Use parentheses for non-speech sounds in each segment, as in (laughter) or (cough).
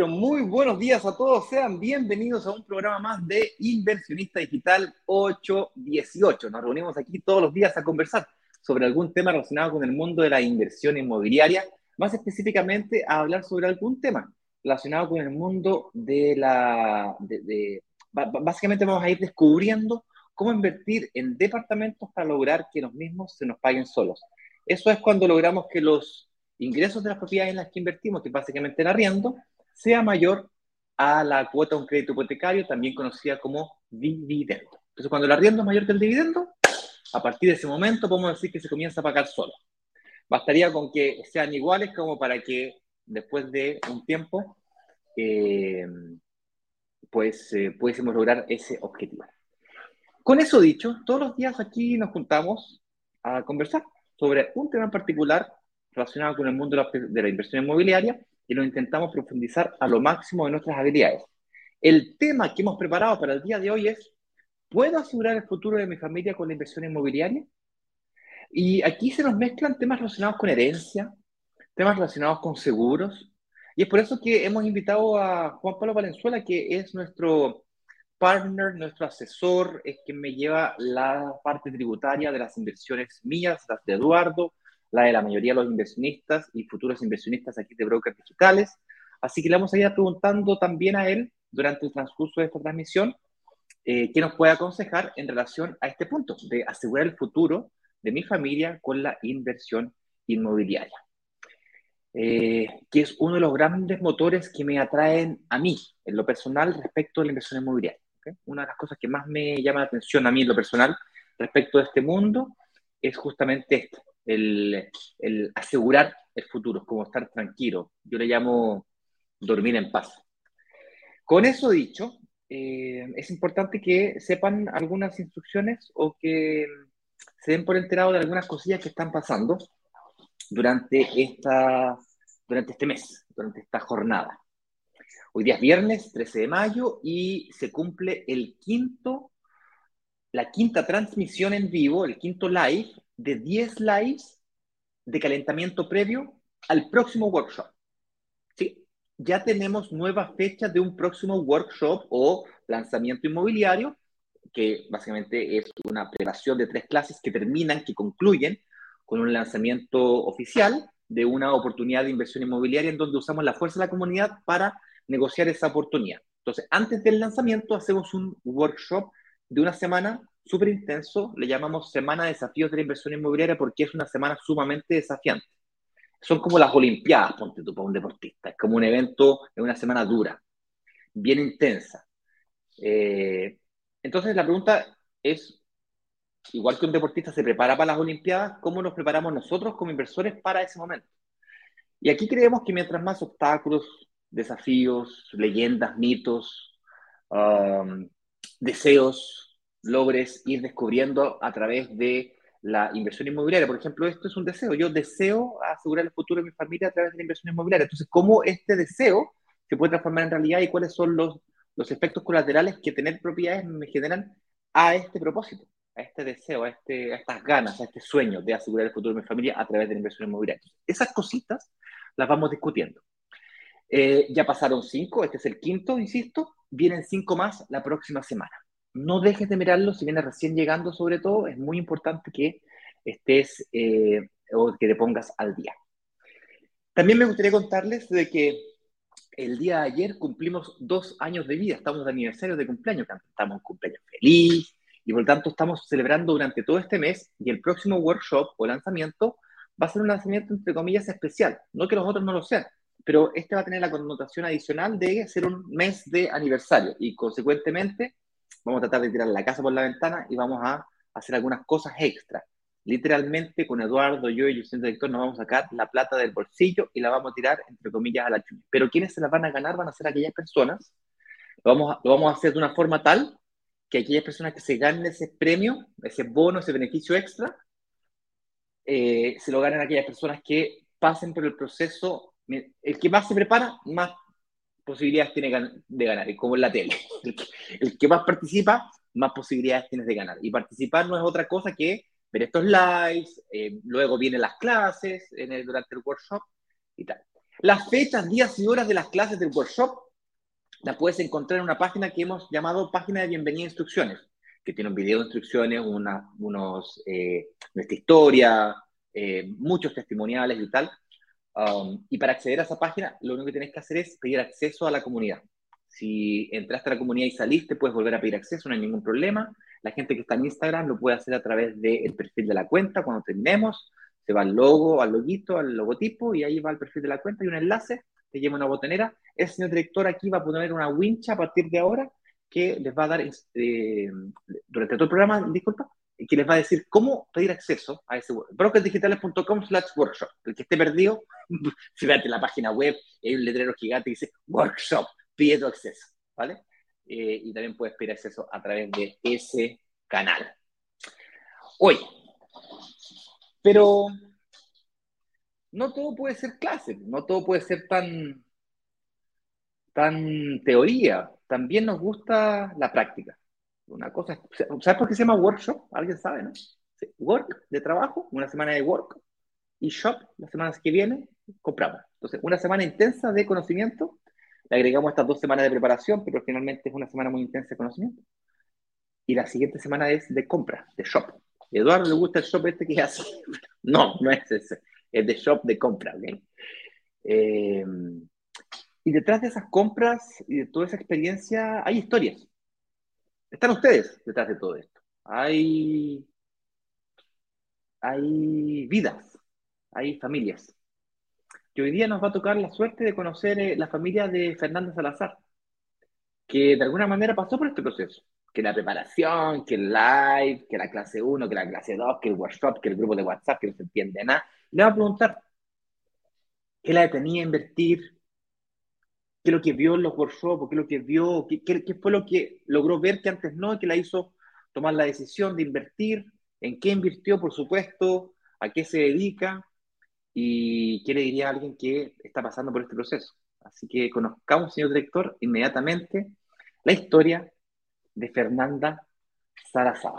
Pero muy buenos días a todos. Sean bienvenidos a un programa más de Inversionista Digital 818. Nos reunimos aquí todos los días a conversar sobre algún tema relacionado con el mundo de la inversión inmobiliaria, más específicamente a hablar sobre algún tema relacionado con el mundo de la... básicamente vamos a ir descubriendo cómo invertir en departamentos para lograr que los mismos se nos paguen solos. Eso es cuando logramos que los ingresos de las propiedades en las que invertimos, que básicamente el arriendo, sea mayor a la cuota de un crédito hipotecario, también conocida como dividendo. Entonces, cuando el arriendo es mayor que el dividendo, a partir de ese momento podemos decir que se comienza a pagar solo. Bastaría con que sean iguales como para que después de un tiempo, eh, pues eh, pudiésemos lograr ese objetivo. Con eso dicho, todos los días aquí nos juntamos a conversar sobre un tema en particular relacionado con el mundo de la, inversión inmobiliaria y lo intentamos profundizar a lo máximo de nuestras habilidades. El tema que hemos preparado para el día de hoy es, ¿puedo asegurar el futuro de mi familia con la inversión inmobiliaria? Y aquí se nos mezclan temas relacionados con herencia, temas relacionados con seguros, y es por eso que hemos invitado a Juan Pablo Valenzuela, que es nuestro partner, nuestro asesor, es quien me lleva la parte tributaria de las inversiones mías, las de Eduardo, la de la mayoría de los inversionistas y futuros inversionistas aquí de brokers digitales. Así que le vamos a ir preguntando también a él durante el transcurso de esta transmisión eh, qué nos puede aconsejar en relación a este punto de asegurar el futuro de mi familia con la inversión inmobiliaria, eh, que es uno de los grandes motores que me atraen a mí en lo personal respecto a la inversión inmobiliaria. Una de las cosas que más me llama la atención a mí en lo personal respecto a este mundo es justamente esto, el, asegurar el futuro, como estar tranquilo. Yo le llamo dormir en paz. Con eso dicho, eh, es importante que sepan algunas instrucciones o que se den por enterado de algunas cosillas que están pasando durante, esta, durante este mes, durante esta jornada. Hoy día es viernes 13 de mayo y se cumple el quinto, la quinta transmisión en vivo, el quinto live de 10 lives de calentamiento previo al próximo workshop. ¿Sí? Ya tenemos nuevas fechas de un próximo workshop o lanzamiento inmobiliario, que básicamente es una preparación de tres clases que terminan, que concluyen con un lanzamiento oficial de una oportunidad de inversión inmobiliaria en donde usamos la fuerza de la comunidad para negociar esa oportunidad. Entonces, antes del lanzamiento hacemos un workshop de una semana súper intenso, le llamamos Semana de Desafíos de la Inversión Inmobiliaria porque es una semana sumamente desafiante. Son como las Olimpiadas, ponte tú, para un deportista. Es como un evento, es una semana dura, bien intensa. Eh, entonces la pregunta es, igual que un deportista se prepara para las Olimpiadas, ¿cómo nos preparamos nosotros como inversores para ese momento? Y aquí creemos que mientras más obstáculos, desafíos, leyendas, mitos, um, deseos, logres ir descubriendo a través de la inversión inmobiliaria. Por ejemplo, esto es un deseo. Yo deseo asegurar el futuro de mi familia a través de la inversión inmobiliaria. Entonces, ¿cómo este deseo se puede transformar en realidad y cuáles son los, los efectos colaterales que tener propiedades me generan a este propósito, a este deseo, a, este, a estas ganas, a este sueño de asegurar el futuro de mi familia a través de la inversión inmobiliaria? esas cositas las vamos discutiendo. Eh, ya pasaron cinco, este es el quinto, insisto, vienen cinco más la próxima semana no dejes de mirarlo si vienes recién llegando sobre todo, es muy importante que estés eh, o que te pongas al día. También me gustaría contarles de que el día de ayer cumplimos dos años de vida, estamos de aniversario de cumpleaños, estamos en cumpleaños feliz y por lo tanto estamos celebrando durante todo este mes y el próximo workshop o lanzamiento va a ser un lanzamiento entre comillas especial, no que los otros no lo sean, pero este va a tener la connotación adicional de ser un mes de aniversario y consecuentemente vamos a tratar de tirar la casa por la ventana y vamos a hacer algunas cosas extra. Literalmente, con Eduardo, yo y el señor director nos vamos a sacar la plata del bolsillo y la vamos a tirar, entre comillas, a la chumi. Pero quienes se la van a ganar van a ser aquellas personas. Lo vamos, a, lo vamos a hacer de una forma tal que aquellas personas que se ganen ese premio, ese bono, ese beneficio extra, eh, se lo ganen aquellas personas que pasen por el proceso. El que más se prepara, más posibilidades tiene de ganar, y como en la tele. (laughs) El que, más participa, más posibilidades tienes de ganar. Y participar no es otra cosa que ver estos lives, eh, luego vienen las clases en el, durante el workshop y tal. Las fechas, días y horas de las clases del workshop las puedes encontrar en una página que hemos llamado Página de Bienvenida e Instrucciones, que tiene un video de instrucciones, una, unos, eh, nuestra historia, eh, muchos testimoniales y tal. Um, y para acceder a esa página, lo único que tienes que hacer es pedir acceso a la comunidad. Si entraste a la comunidad y saliste, puedes volver a pedir acceso, no hay ningún problema. La gente que está en Instagram lo puede hacer a través del perfil de la cuenta. Cuando terminemos, se va al logo, al loguito, al logotipo, y ahí va el perfil de la cuenta y un enlace, te lleva una botonera. El señor director aquí va a poner una wincha a partir de ahora que les va a dar, eh, durante todo el programa, disculpa, que les va a decir cómo pedir acceso a ese brokersdigitales.com slash workshop. El que esté perdido, (laughs) fíjate la página web, hay un letrero gigante que dice workshop, pide tu acceso, ¿vale? Eh, y también puedes pedir acceso a través de ese canal. Oye, pero no todo puede ser clase, no todo puede ser tan, tan teoría, también nos gusta la práctica. Una cosa, ¿sabes por qué se llama workshop? Alguien sabe, ¿no? Work de trabajo, una semana de work, y shop, las semanas que vienen, compramos. Entonces, una semana intensa de conocimiento, le agregamos estas dos semanas de preparación, pero finalmente es una semana muy intensa de conocimiento. Y la siguiente semana es de compra, de shop. Eduardo le gusta el shop este que hace. (laughs) No, no es ese. Es de shop de compra, ¿ok? Eh, y detrás de esas compras y de toda esa experiencia hay historias. Están ustedes detrás de todo esto. Hay, hay vidas, hay familias. Y hoy día nos va a tocar la suerte de conocer eh, la familia de Fernanda Salazar, que de alguna manera pasó por este proceso. Que la preparación, que el live, que la clase 1, que la clase 2, que el workshop, que el grupo de WhatsApp, que no se entiende nada. Le va a preguntar, ¿qué la detenía a invertir? Qué es lo que vio en los workshops, qué es lo que vio, qué, qué, fue lo que logró ver que antes no, que la hizo tomar la decisión de invertir, en qué invirtió, por supuesto, a qué se dedica y qué le diría a alguien que está pasando por este proceso. Así que conozcamos, señor director, inmediatamente la historia de Fernanda Salazar.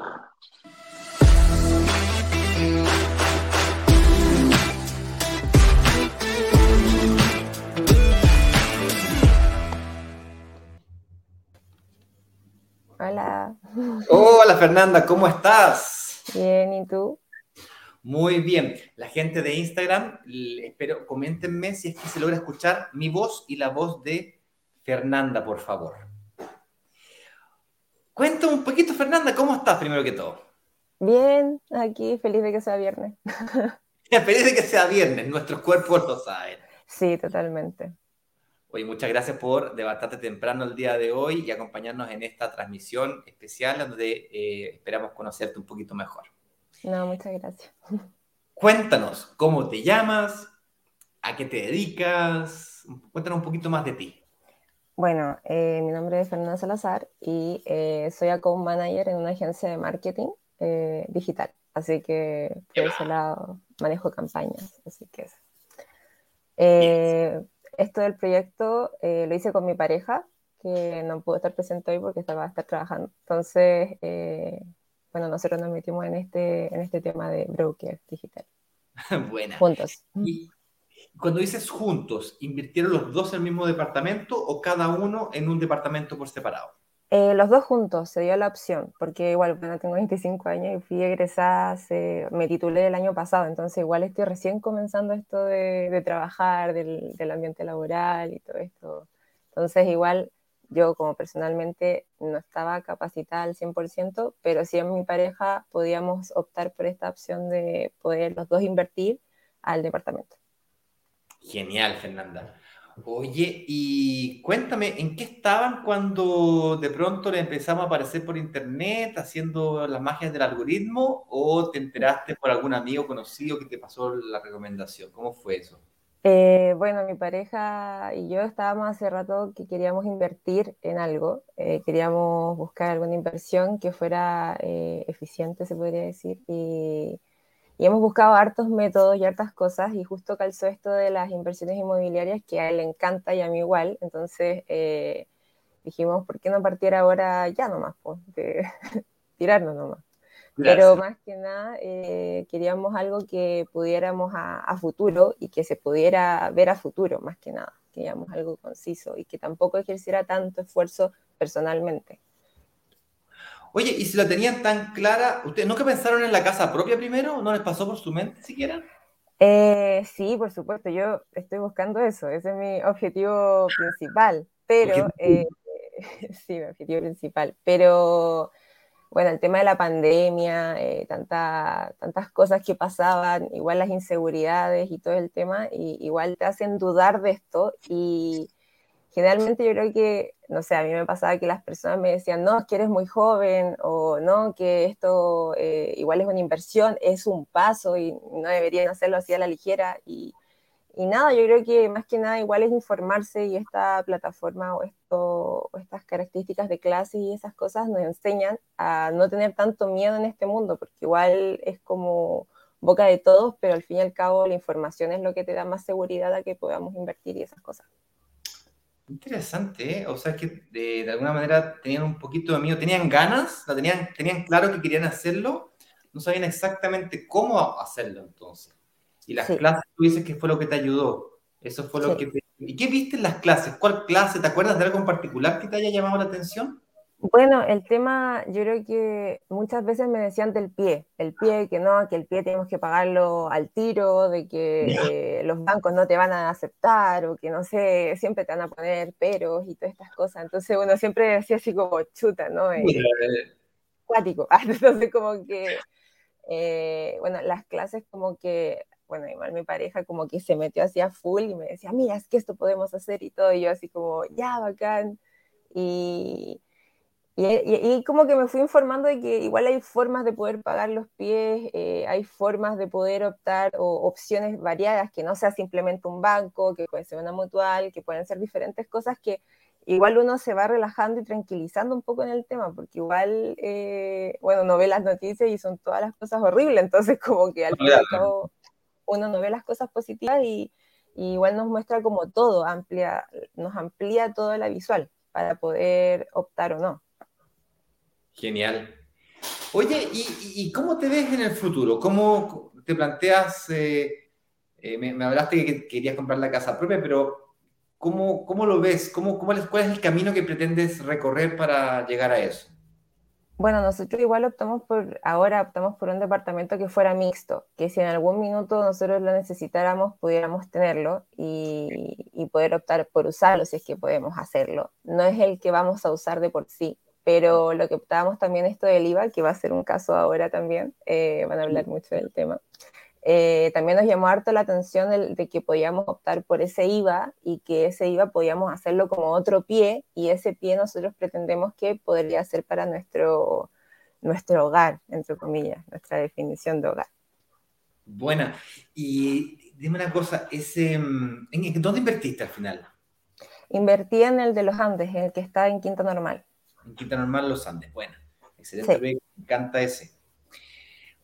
Hola. Hola Fernanda, ¿cómo estás? Bien, ¿y tú? Muy bien. La gente de Instagram, espero, coméntenme si es que se logra escuchar mi voz y la voz de Fernanda, por favor. Cuéntame un poquito, Fernanda, ¿cómo estás primero que todo? Bien, aquí feliz de que sea viernes. (laughs) feliz de que sea viernes, nuestros cuerpos lo saben. Sí, totalmente. Oye, muchas gracias por levantarte temprano el día de hoy y acompañarnos en esta transmisión especial donde eh, esperamos conocerte un poquito mejor. No, muchas gracias. Cuéntanos, ¿cómo te llamas? ¿A qué te dedicas? Cuéntanos un poquito más de ti. Bueno, eh, mi nombre es Fernanda Salazar y eh, soy account manager en una agencia de marketing digital. Así que por ese lado manejo campañas. Así que esto del proyecto eh, lo hice con mi pareja, que no pudo estar presente hoy porque estaba a estar trabajando. Entonces, eh, bueno, nosotros nos metimos en este, en este tema de broker digital. (laughs) Buena. Juntos. Y cuando dices juntos, ¿invirtieron los dos en el mismo departamento o cada uno en un departamento por separado? Eh, los dos juntos, se dio la opción, porque igual, bueno, tengo 25 años y fui egresada, me titulé el año pasado, entonces igual estoy recién comenzando esto de, trabajar, del, del, ambiente laboral y todo esto. Entonces igual yo como personalmente no estaba capacitada al 100%, pero sí en mi pareja podíamos optar por esta opción de poder los dos invertir al departamento. Genial, Fernanda. Oye, y cuéntame, ¿en qué estaban cuando de pronto le empezamos a aparecer por internet haciendo las magias del algoritmo o te enteraste por algún amigo conocido que te pasó la recomendación? ¿Cómo fue eso? Eh, bueno, mi pareja y yo estábamos hace rato que queríamos invertir en algo, eh, queríamos buscar alguna inversión que fuera eh, eficiente, se podría decir, y y hemos buscado hartos métodos y hartas cosas y justo calzó esto de las inversiones inmobiliarias que a él le encanta y a mí igual. Entonces eh, dijimos, ¿por qué no partir ahora ya nomás? Pues, de (laughs) tirarnos nomás. Pero más que nada eh, queríamos algo que pudiéramos a, futuro y que se pudiera ver a futuro, más que nada. Queríamos algo conciso y que tampoco ejerciera tanto esfuerzo personalmente. Oye, y si lo tenían tan clara, ¿ustedes nunca pensaron en la casa propia primero? ¿No les pasó por su mente siquiera? Eh, sí, por supuesto, yo estoy buscando eso, ese es mi objetivo principal, pero, eh, (laughs) sí, mi objetivo principal, pero bueno, el tema de la pandemia, eh, tantas cosas que pasaban, igual las inseguridades y todo el tema, y, igual te hacen dudar de esto. Y generalmente yo creo que, no sé, a mí me pasaba que las personas me decían, no, que eres muy joven, o no, que esto eh, igual es una inversión, es un paso y no deberían hacerlo así a la ligera. Y, y nada, yo creo que más que nada igual es informarse y esta plataforma o, esto, o estas características de clase y esas cosas nos enseñan a no tener tanto miedo en este mundo, porque igual es como boca de todos, pero al fin y al cabo la información es lo que te da más seguridad a que podamos invertir y esas cosas. Interesante, ¿eh? o sea que de, alguna manera tenían un poquito de miedo, tenían ganas, ¿La tenían, tenían claro que querían hacerlo, no sabían exactamente cómo hacerlo entonces. Y las clases, tú dices que fue lo que te ayudó. Eso fue lo que ¿Y qué viste en las clases? ¿Cuál clase? ¿Te acuerdas de algo en particular que te haya llamado la atención? Bueno, el tema, yo creo que muchas veces me decían del pie, el pie, que no, que el pie tenemos que pagarlo al tiro, de que eh, los bancos no te van a aceptar o que no sé, siempre te van a poner peros y todas estas cosas. Entonces uno siempre decía así como chuta, ¿no? Eh, cuático. (laughs) Entonces como que, eh, bueno, las clases como que bueno, igual mi pareja como que se metió hacia full y me decía, mira, es que esto podemos hacer y todo, y yo así como, ya, bacán. Y, y, como que me fui informando de que igual hay formas de poder pagar los pies, eh, hay formas de poder optar o opciones variadas, que no sea simplemente un banco, que puede ser una mutual, que pueden ser diferentes cosas que igual uno se va relajando y tranquilizando un poco en el tema, porque igual, eh, bueno, no ve las noticias y son todas las cosas horribles, entonces como que al fin y al cabo uno no ve las cosas positivas y, igual nos muestra como todo, amplia, nos amplía toda la visual para poder optar o no. Genial. Oye, ¿y, cómo te ves en el futuro? ¿Cómo te planteas? Eh, eh, me, hablaste que querías comprar la casa propia, pero ¿cómo, cómo lo ves? ¿Cómo, ¿Cuál es el camino que pretendes recorrer para llegar a eso? Bueno, nosotros igual optamos por, ahora optamos por un departamento que fuera mixto, que si en algún minuto nosotros lo necesitáramos, pudiéramos tenerlo y, y, poder optar por usarlo si es que podemos hacerlo. No es el que vamos a usar de por sí, pero lo que optábamos también esto del IVA, que va a ser un caso ahora también, eh, van a hablar mucho del tema. Eh, también nos llamó harto la atención de, que podíamos optar por ese IVA y que ese IVA podíamos hacerlo como otro pie y ese pie nosotros pretendemos que podría ser para nuestro, nuestro hogar, entre comillas, nuestra definición de hogar. Buena. Y dime una cosa, ese, mm, ¿en dónde invertiste al final? Invertí en el de los Andes, en el que está en Quinta Normal. En Quinta Normal Los Andes, bueno. Excelente, me encanta ese.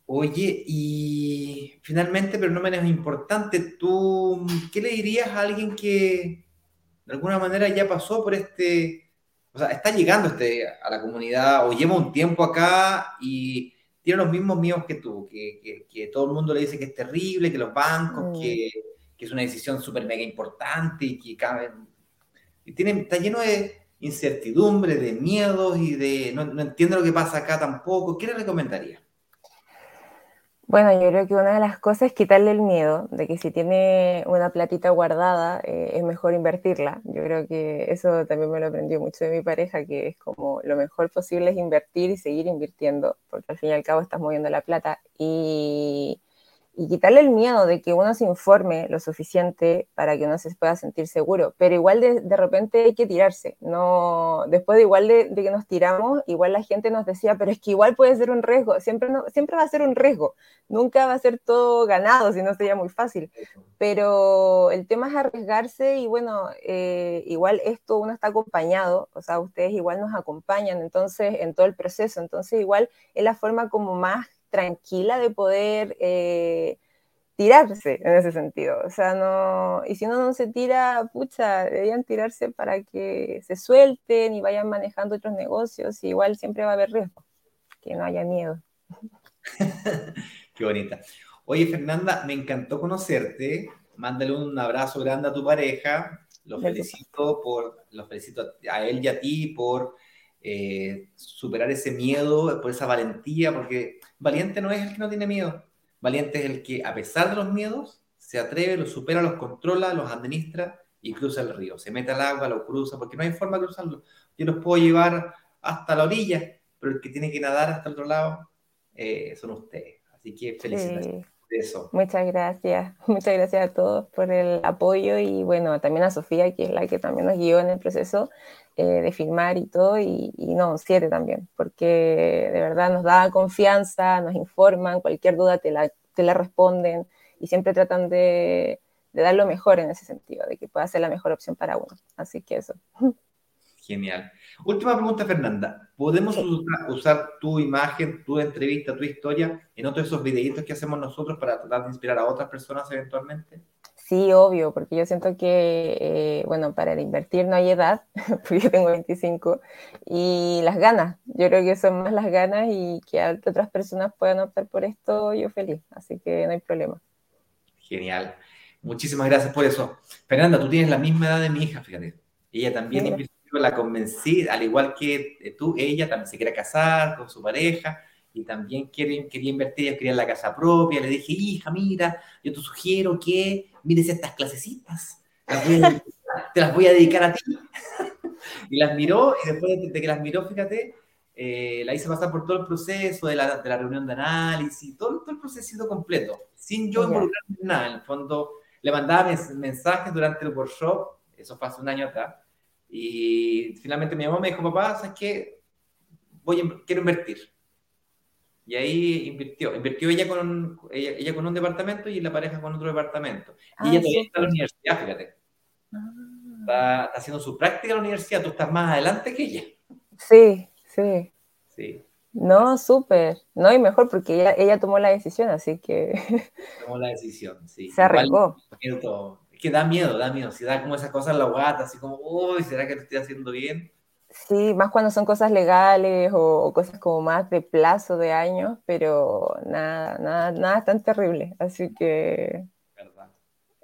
Oye, y finalmente, pero no menos importante, ¿tú qué le dirías a alguien que de alguna manera ya pasó por este, o sea, está llegando este, a la comunidad o lleva un tiempo acá y tiene los mismos miedos que tú, que, que, todo el mundo le dice que es terrible, que los bancos, mm. que, que, es una decisión súper mega importante y que cabe, y tiene, está lleno de incertidumbre, de miedos y de no, entiendo lo que pasa acá tampoco. ¿Qué le recomendaría? Bueno, yo creo que una de las cosas es quitarle el miedo de que si tiene una platita guardada eh, es mejor invertirla. Yo creo que eso también me lo aprendió mucho de mi pareja, que es como lo mejor posible es invertir y seguir invirtiendo, porque al fin y al cabo estás moviendo la plata. Y y quitarle el miedo de que uno se informe lo suficiente para que uno se pueda sentir seguro. Pero igual de, de repente hay que tirarse. No, después de igual de, que nos tiramos, igual la gente nos decía, pero es que igual puede ser un riesgo. Siempre, no, siempre va a ser un riesgo. Nunca va a ser todo ganado, si no sería muy fácil. Pero el tema es arriesgarse y bueno, eh, igual esto uno está acompañado, o sea, ustedes igual nos acompañan entonces en todo el proceso. Entonces igual es la forma como más tranquila de poder eh, tirarse en ese sentido. O sea, no, y si uno no se tira, pucha, deberían tirarse para que se suelten y vayan manejando otros negocios, y igual siempre va a haber riesgo, que no haya miedo. (laughs) Qué bonita. Oye, Fernanda, me encantó conocerte. Mándale un abrazo grande a tu pareja. Los felicito por, los felicito a él y a ti por eh, superar ese miedo, por esa valentía, porque valiente no es el que no tiene miedo. Valiente es el que, a pesar de los miedos, se atreve, los supera, los controla, los administra y cruza el río. Se mete al agua, lo cruza, porque no hay forma de cruzarlo. Yo los puedo llevar hasta la orilla, pero el que tiene que nadar hasta el otro lado eh, son ustedes. Así que felicidades. Eso. Muchas gracias, (laughs) muchas gracias a todos por el apoyo y bueno, también a Sofía, que es la que también nos guió en el proceso eh, de filmar y todo, y, no, siete también, porque de verdad nos da confianza, nos informan, cualquier duda te la, te la responden y siempre tratan de, de dar lo mejor en ese sentido, de que pueda ser la mejor opción para uno. Así que eso. (laughs) Genial. Última pregunta, Fernanda. ¿Podemos usar, tu imagen, tu entrevista, tu historia en otros de esos videitos que hacemos nosotros para tratar de inspirar a otras personas eventualmente? Sí, obvio, porque yo siento que, eh, bueno, para invertir no hay edad, (laughs) porque yo tengo 25, y las ganas. Yo creo que son más las ganas y que otras personas puedan optar por esto, yo feliz. Así que no hay problema. Genial. Muchísimas gracias por eso. Fernanda, tú tienes la misma edad de mi hija, fíjate. Ella también invirtió la convencí, al igual que eh, tú, ella también se quiere casar con su pareja y también quiere, quería invertir, ella quería la casa propia. Le dije, hija, mira, yo te sugiero que mires estas clasecitas, (laughs) te las voy a dedicar a ti. (laughs) y las miró, y después de, que las miró, fíjate, eh, la hice pasar por todo el proceso de la, de la reunión de análisis, todo, todo el proceso completo, sin yo involucrarme en nada. En el fondo, le mandaba mensajes durante el workshop, eso fue hace un año atrás, y finalmente mi mamá me dijo, papá, ¿sabes qué? Voy quiero invertir. Y ahí invirtió. Invirtió ella con, un, ella, con un departamento y la pareja con otro departamento. y ah, ella todavía está en la universidad, fíjate. Ah. Está, haciendo su práctica en la universidad. Tú estás más adelante que ella. Sí, sí. Sí. No, súper. No, y mejor porque ella, ella tomó la decisión, así que. Tomó la decisión, sí. (laughs) Se arriesgó que da miedo, da miedo. Si da como esas cosas en la guata, así como, uy, ¿será que lo estoy haciendo bien? Sí, más cuando son cosas legales o, cosas como más de plazo de años, pero nada, nada, nada tan terrible. Así que. ¿verdad?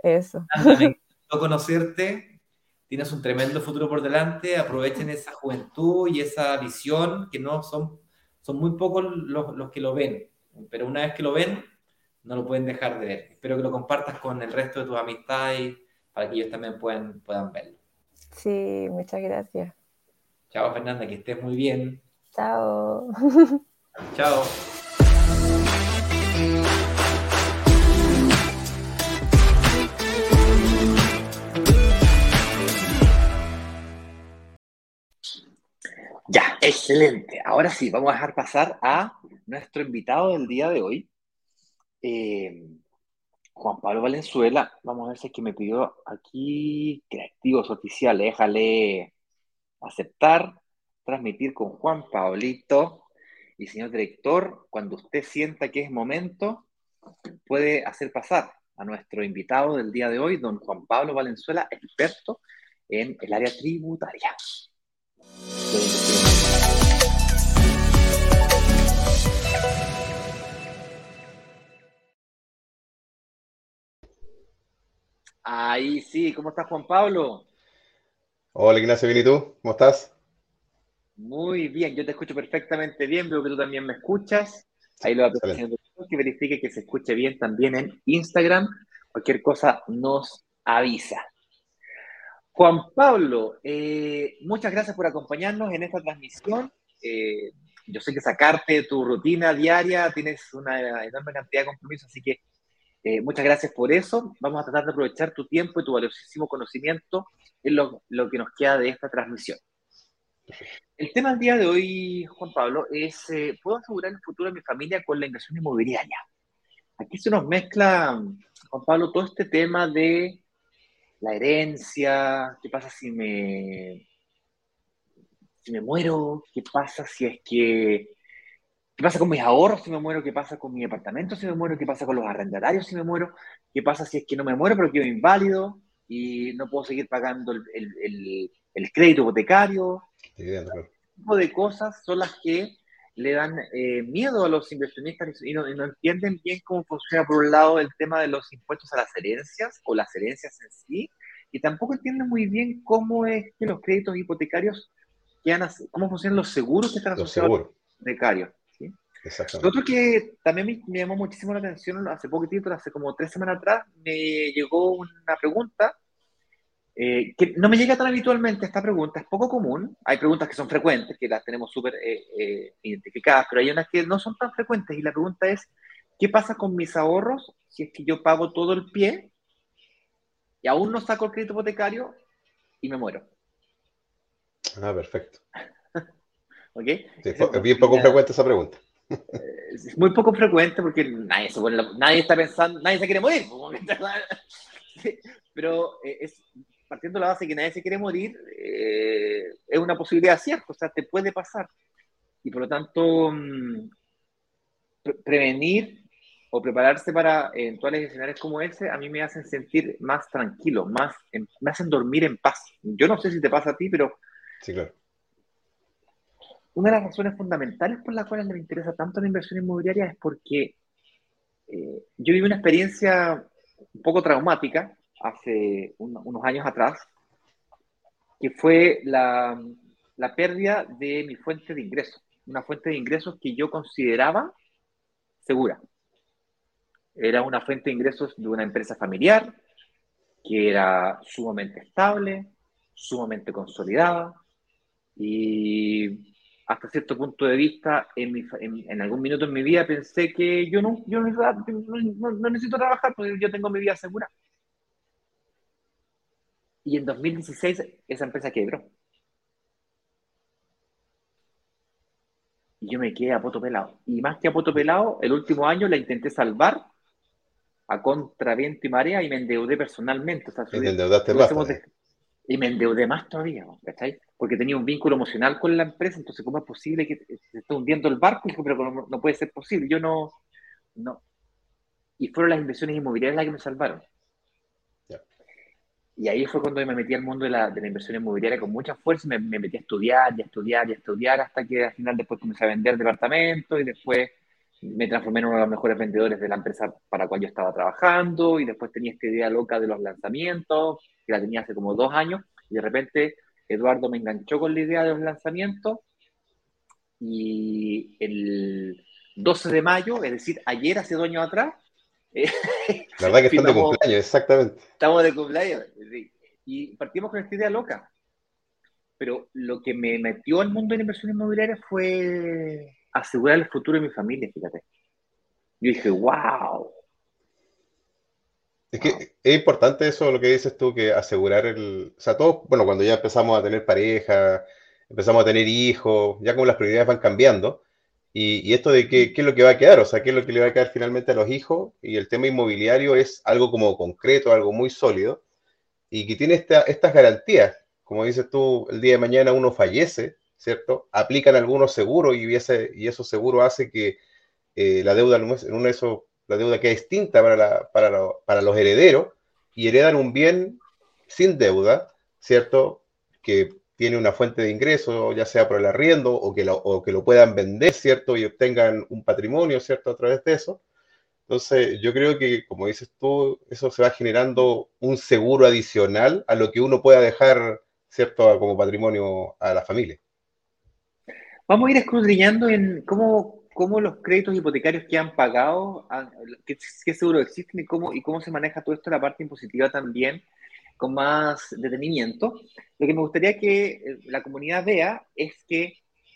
Eso. No conocerte, tienes un tremendo futuro por delante, aprovechen esa juventud y esa visión que no son, son muy pocos los, los que lo ven, pero una vez que lo ven, no lo pueden dejar de ver. Espero que lo compartas con el resto de tus amistades para que ellos también puedan, puedan verlo. Sí, muchas gracias. Chao, Fernanda, que estés muy bien. Chao. (laughs) Chao. Ya, excelente. Ahora sí, vamos a dejar pasar a nuestro invitado del día de hoy, eh, Juan Pablo Valenzuela, vamos a ver si es que me pidió aquí creativos oficiales, déjale aceptar, transmitir con Juan Pablito y señor director, cuando usted sienta que es momento, puede hacer pasar a nuestro invitado del día de hoy, don Juan Pablo Valenzuela, experto en el área tributaria. Ahí sí, ¿cómo estás Juan Pablo? Hola Ignacio, bien y tú, ¿cómo estás? Muy bien, yo te escucho perfectamente bien, veo que tú también me escuchas. Ahí lo voy a que verifique que se escuche bien también en Instagram. Cualquier cosa nos avisa. Juan Pablo, eh, muchas gracias por acompañarnos en esta transmisión. Eh, yo sé que sacarte tu rutina diaria tienes una enorme cantidad de compromisos, así que eh, muchas gracias por eso. Vamos a tratar de aprovechar tu tiempo y tu valiosísimo conocimiento en lo, que nos queda de esta transmisión. El tema del día de hoy, Juan Pablo, es, eh, ¿puedo asegurar el futuro de mi familia con la inversión inmobiliaria? Aquí se nos mezcla, Juan Pablo, todo este tema de la herencia, qué pasa si me, si me muero, qué pasa si es que ¿Qué pasa con mis ahorros si me muero? ¿Qué pasa con mi apartamento si me muero? ¿Qué pasa con los arrendatarios si me muero? ¿Qué pasa si es que no me muero pero quedo inválido y no puedo seguir pagando el, crédito hipotecario? Ese tipo de cosas son las que le dan eh, miedo a los inversionistas y no, entienden bien cómo funciona, por un lado, el tema de los impuestos a las herencias o las herencias en sí, y tampoco entienden muy bien cómo es que los créditos hipotecarios, cómo funcionan los seguros que están asociados a los hipotecarios. Lo otro que también me, me, llamó muchísimo la atención, hace poco tiempo, hace como tres semanas atrás, me llegó una pregunta eh, que no me llega tan habitualmente esta pregunta, es poco común. Hay preguntas que son frecuentes, que las tenemos súper eh, eh, identificadas, pero hay unas que no son tan frecuentes. Y la pregunta es, ¿qué pasa con mis ahorros si es que yo pago todo el pie y aún no saco el crédito hipotecario y me muero? Ah, perfecto. (laughs) ¿Ok? es bien poco frecuente esa pregunta. Es muy poco frecuente porque nadie, nadie está pensando, nadie se quiere morir. Pero es partiendo de la base que nadie se quiere morir, eh, es una posibilidad cierta, o sea, te puede pasar. Y por lo tanto, mm, prevenir o prepararse para eventuales escenarios como ese, a mí me hacen sentir más tranquilo, más, me hacen dormir en paz. Yo no sé si te pasa a ti, pero... Sí, claro. Una de las razones fundamentales por las cuales me interesa tanto la inversión inmobiliaria es porque eh, yo viví una experiencia un poco traumática hace unos años atrás, que fue la, la pérdida de mi fuente de ingresos, una fuente de ingresos que yo consideraba segura. Era una fuente de ingresos de una empresa familiar que era sumamente estable, sumamente consolidada y hasta cierto punto de vista, en, en, algún minuto en mi vida pensé que yo no, yo no, no necesito trabajar porque yo tengo mi vida segura. Y en 2016 esa empresa quebró. Y yo me quedé a poto pelado. Y más que a poto pelado, el último año la intenté salvar a contraviento y marea y me endeudé personalmente. y me endeudaste más. y me endeudé más todavía, ¿cachai? Porque tenía un vínculo emocional con la empresa, entonces, ¿cómo es posible que se esté hundiendo el barco? pero no, puede ser posible. Yo no, no. Y fueron las inversiones inmobiliarias las que me salvaron. Y ahí fue cuando me metí al mundo de la, de la inversión inmobiliaria con mucha fuerza, me, me, metí a estudiar y a estudiar y a estudiar hasta que al final después comencé a vender departamentos y después me transformé en uno de los mejores vendedores de la empresa para la cual yo estaba trabajando y después tenía esta idea loca de los lanzamientos, que la tenía hace como dos años y de repente Eduardo me enganchó con la idea de los lanzamientos y el 12 de mayo, es decir, ayer, hace dos años atrás, (laughs) la verdad que están de cumpleaños, exactamente. Estamos de cumpleaños. Y partimos con esta idea loca. Pero lo que me metió al mundo de la inversión inmobiliaria fue asegurar el futuro de mi familia, fíjate. Yo dije, wow. Es que es importante eso, lo que dices tú, que asegurar el... O sea, todos, bueno, cuando ya empezamos a tener pareja, empezamos a tener hijos, ya como las prioridades van cambiando, y, esto de qué, qué, es lo que va a quedar, o sea, qué es lo que le va a quedar finalmente a los hijos, y el tema inmobiliario es algo como concreto, algo muy sólido, y que tiene estas garantías. Como dices tú, el día de mañana uno fallece, ¿cierto? Aplican algunos seguros y, ese, y esos seguros hace que eh, la deuda, en un eso, la deuda quede distinta para, para, para los herederos y heredan un bien sin deuda, ¿cierto? Que tiene una fuente de ingreso, ya sea por el arriendo o que, lo, que lo puedan vender, ¿cierto? Y obtengan un patrimonio, ¿cierto? A través de eso. Entonces, yo creo que, como dices tú, eso se va generando un seguro adicional a lo que uno pueda dejar, ¿cierto? Como patrimonio a la familia. Vamos a ir escudriñando en cómo, cómo los créditos hipotecarios que han pagado, qué, qué seguro existen y cómo, y cómo se maneja todo esto, la parte impositiva también con más detenimiento. Lo que me gustaría que eh, la comunidad vea es que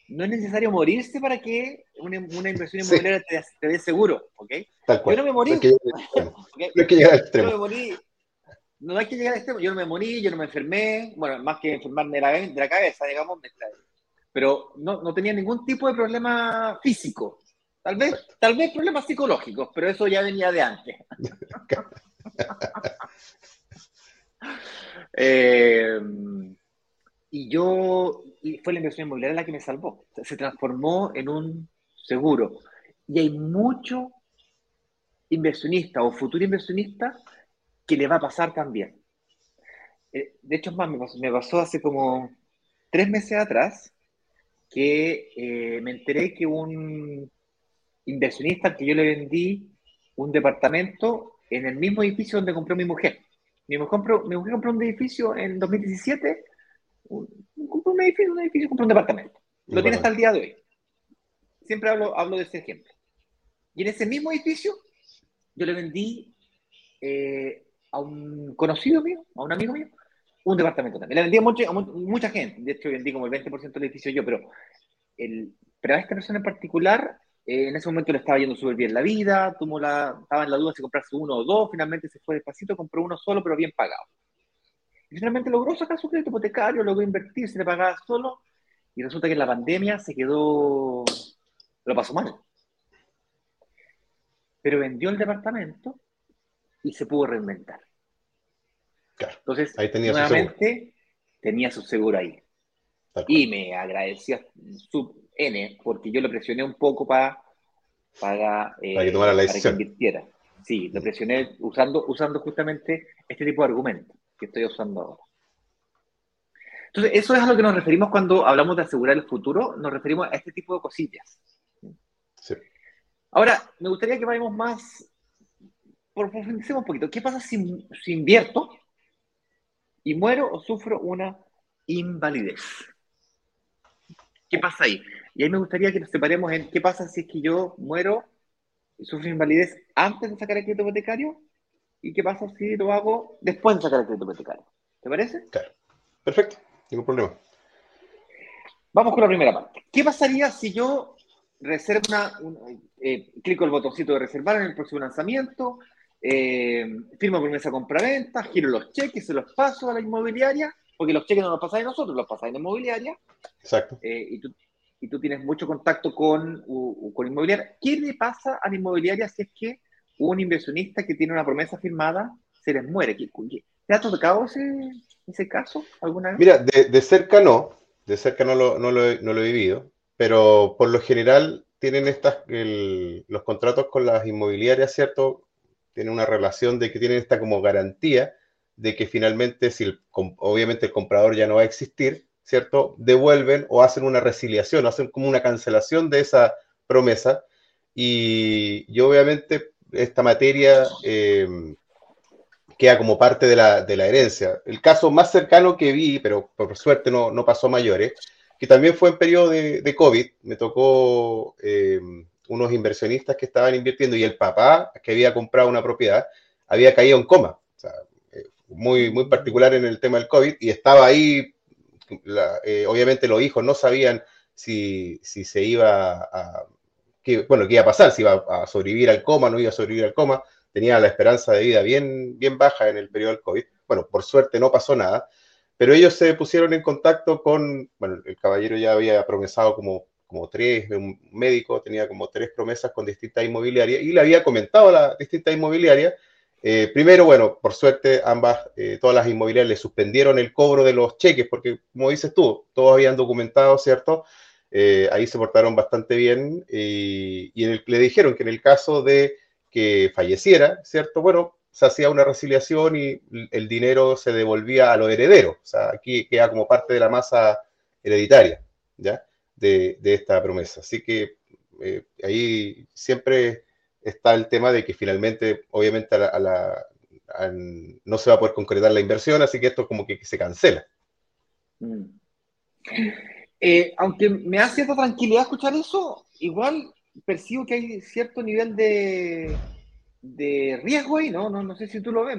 no es necesario morirse para que una, inversión inmobiliaria te, dé seguro, ¿ok? Yo no me morí. No hay que llegar al (laughs) extremo. Yo no me morí. No hay que llegar al extremo. Yo no me morí, yo no me enfermé, bueno, más que enfermarme de la, de la cabeza, digamos, pero no, no, tenía ningún tipo de problema físico. Tal vez, tal vez problemas psicológicos, pero eso ya venía de antes. (laughs) Eh, y yo, y fue la inversión inmobiliaria la que me salvó. Se transformó en un seguro. Y hay mucho inversionista o futuro inversionista que le va a pasar también. Eh, de hecho, más, me pasó, hace como tres meses atrás. Que eh, me enteré que un inversionista al que yo le vendí un departamento en el mismo edificio donde compró mi mujer. Mi mujer compró, mi mujer compró un edificio en 2017, compró un edificio, un edificio, compró un departamento. Lo tiene hasta el día de hoy. Siempre hablo, hablo de ese ejemplo. Y en ese mismo edificio, yo le vendí eh, a un conocido mío, a un amigo mío, un departamento también. Le vendí a mucha, gente. De hecho, vendí como el 20% del edificio yo, pero, el, pero a esta persona en particular eh, en ese momento le estaba yendo súper bien la vida, tuvo la, estaba en la duda si comprarse uno o dos, finalmente se fue despacito, compró uno solo, pero bien pagado. Y finalmente logró sacar su crédito hipotecario, logró invertir, se le pagaba solo, y resulta que en la pandemia se quedó, lo pasó mal. Pero vendió el departamento y se pudo reinventar. Entonces, ahí tenía nuevamente tenía su seguro ahí. Y me agradecía su, N, porque yo lo presioné un poco para, para, eh, para, que, tomara la decisión. invirtiera. Sí, lo presioné usando, usando justamente este tipo de argumentos que estoy usando ahora. Entonces, eso es a lo que nos referimos cuando hablamos de asegurar el futuro, nos referimos a este tipo de cosillas. Sí. Ahora, me gustaría que vayamos más, profundicemos un poquito. ¿Qué pasa si, si invierto y muero o sufro una invalidez? ¿Qué pasa ahí? Y ahí me gustaría que nos separemos en qué pasa si es que yo muero y sufro invalidez antes de sacar el crédito hipotecario y qué pasa si lo hago después de sacar el crédito hipotecario. ¿Te parece? Claro. Perfecto, ningún problema. Vamos con la primera parte. ¿Qué pasaría si yo reservo una, eh, clico el botoncito de reservar en el próximo lanzamiento, eh, firmo promesa compra-venta, giro los cheques, se los paso a la inmobiliaria, porque los cheques no los pasáis nosotros, los pasáis en la inmobiliaria. Exacto. Eh, y tú y tú tienes mucho contacto con, con inmobiliaria, ¿qué le pasa a la inmobiliaria si es que un inversionista que tiene una promesa firmada se les muere? ¿Te ha tocado ese, ese caso alguna vez? Mira, de, cerca no, de cerca no lo, no, lo he, no lo, he, vivido, pero por lo general tienen estas, los contratos con las inmobiliarias, ¿cierto? Tienen una relación de que tienen esta como garantía de que finalmente, si obviamente el comprador ya no va a existir, ¿cierto? Devuelven o hacen una resiliación, hacen como una cancelación de esa promesa. Y, obviamente esta materia em, queda como parte de la, herencia. El caso más cercano que vi, pero por suerte no, no pasó a mayores, que también fue en periodo de, COVID, me tocó em, unos inversionistas que estaban invirtiendo y el papá que había comprado una propiedad había caído en coma. Eh, muy, muy particular en el tema del COVID y estaba ahí eh, obviamente los hijos no sabían si, se iba a, bueno, qué iba a pasar, si iba a sobrevivir al coma, no iba a sobrevivir al coma, tenía la esperanza de vida bien, bien baja en el periodo del COVID. Bueno, por suerte no pasó nada, pero ellos se pusieron en contacto con, bueno, el caballero ya había promesado como, como tres, un médico tenía como tres promesas con distintas inmobiliarias y le había comentado a las distintas inmobiliarias eh, primero, bueno, por suerte ambas, eh, todas las inmobiliarias le suspendieron el cobro de los cheques, porque como dices tú, todos habían documentado, ¿cierto? Eh, ahí se portaron bastante bien y, le dijeron que en el caso de que falleciera, ¿cierto? Bueno, se hacía una resiliación y el dinero se devolvía a los herederos. O sea, aquí queda como parte de la masa hereditaria, ¿ya? De, esta promesa. Así que ahí siempre está el tema de que finalmente, obviamente, no se va a poder concretar la inversión, así que esto como que se cancela. Mm. Eh, aunque me hace cierta tranquilidad escuchar eso, igual percibo que hay cierto nivel de, de riesgo ahí, ¿no? ¿no? No sé si tú lo ves,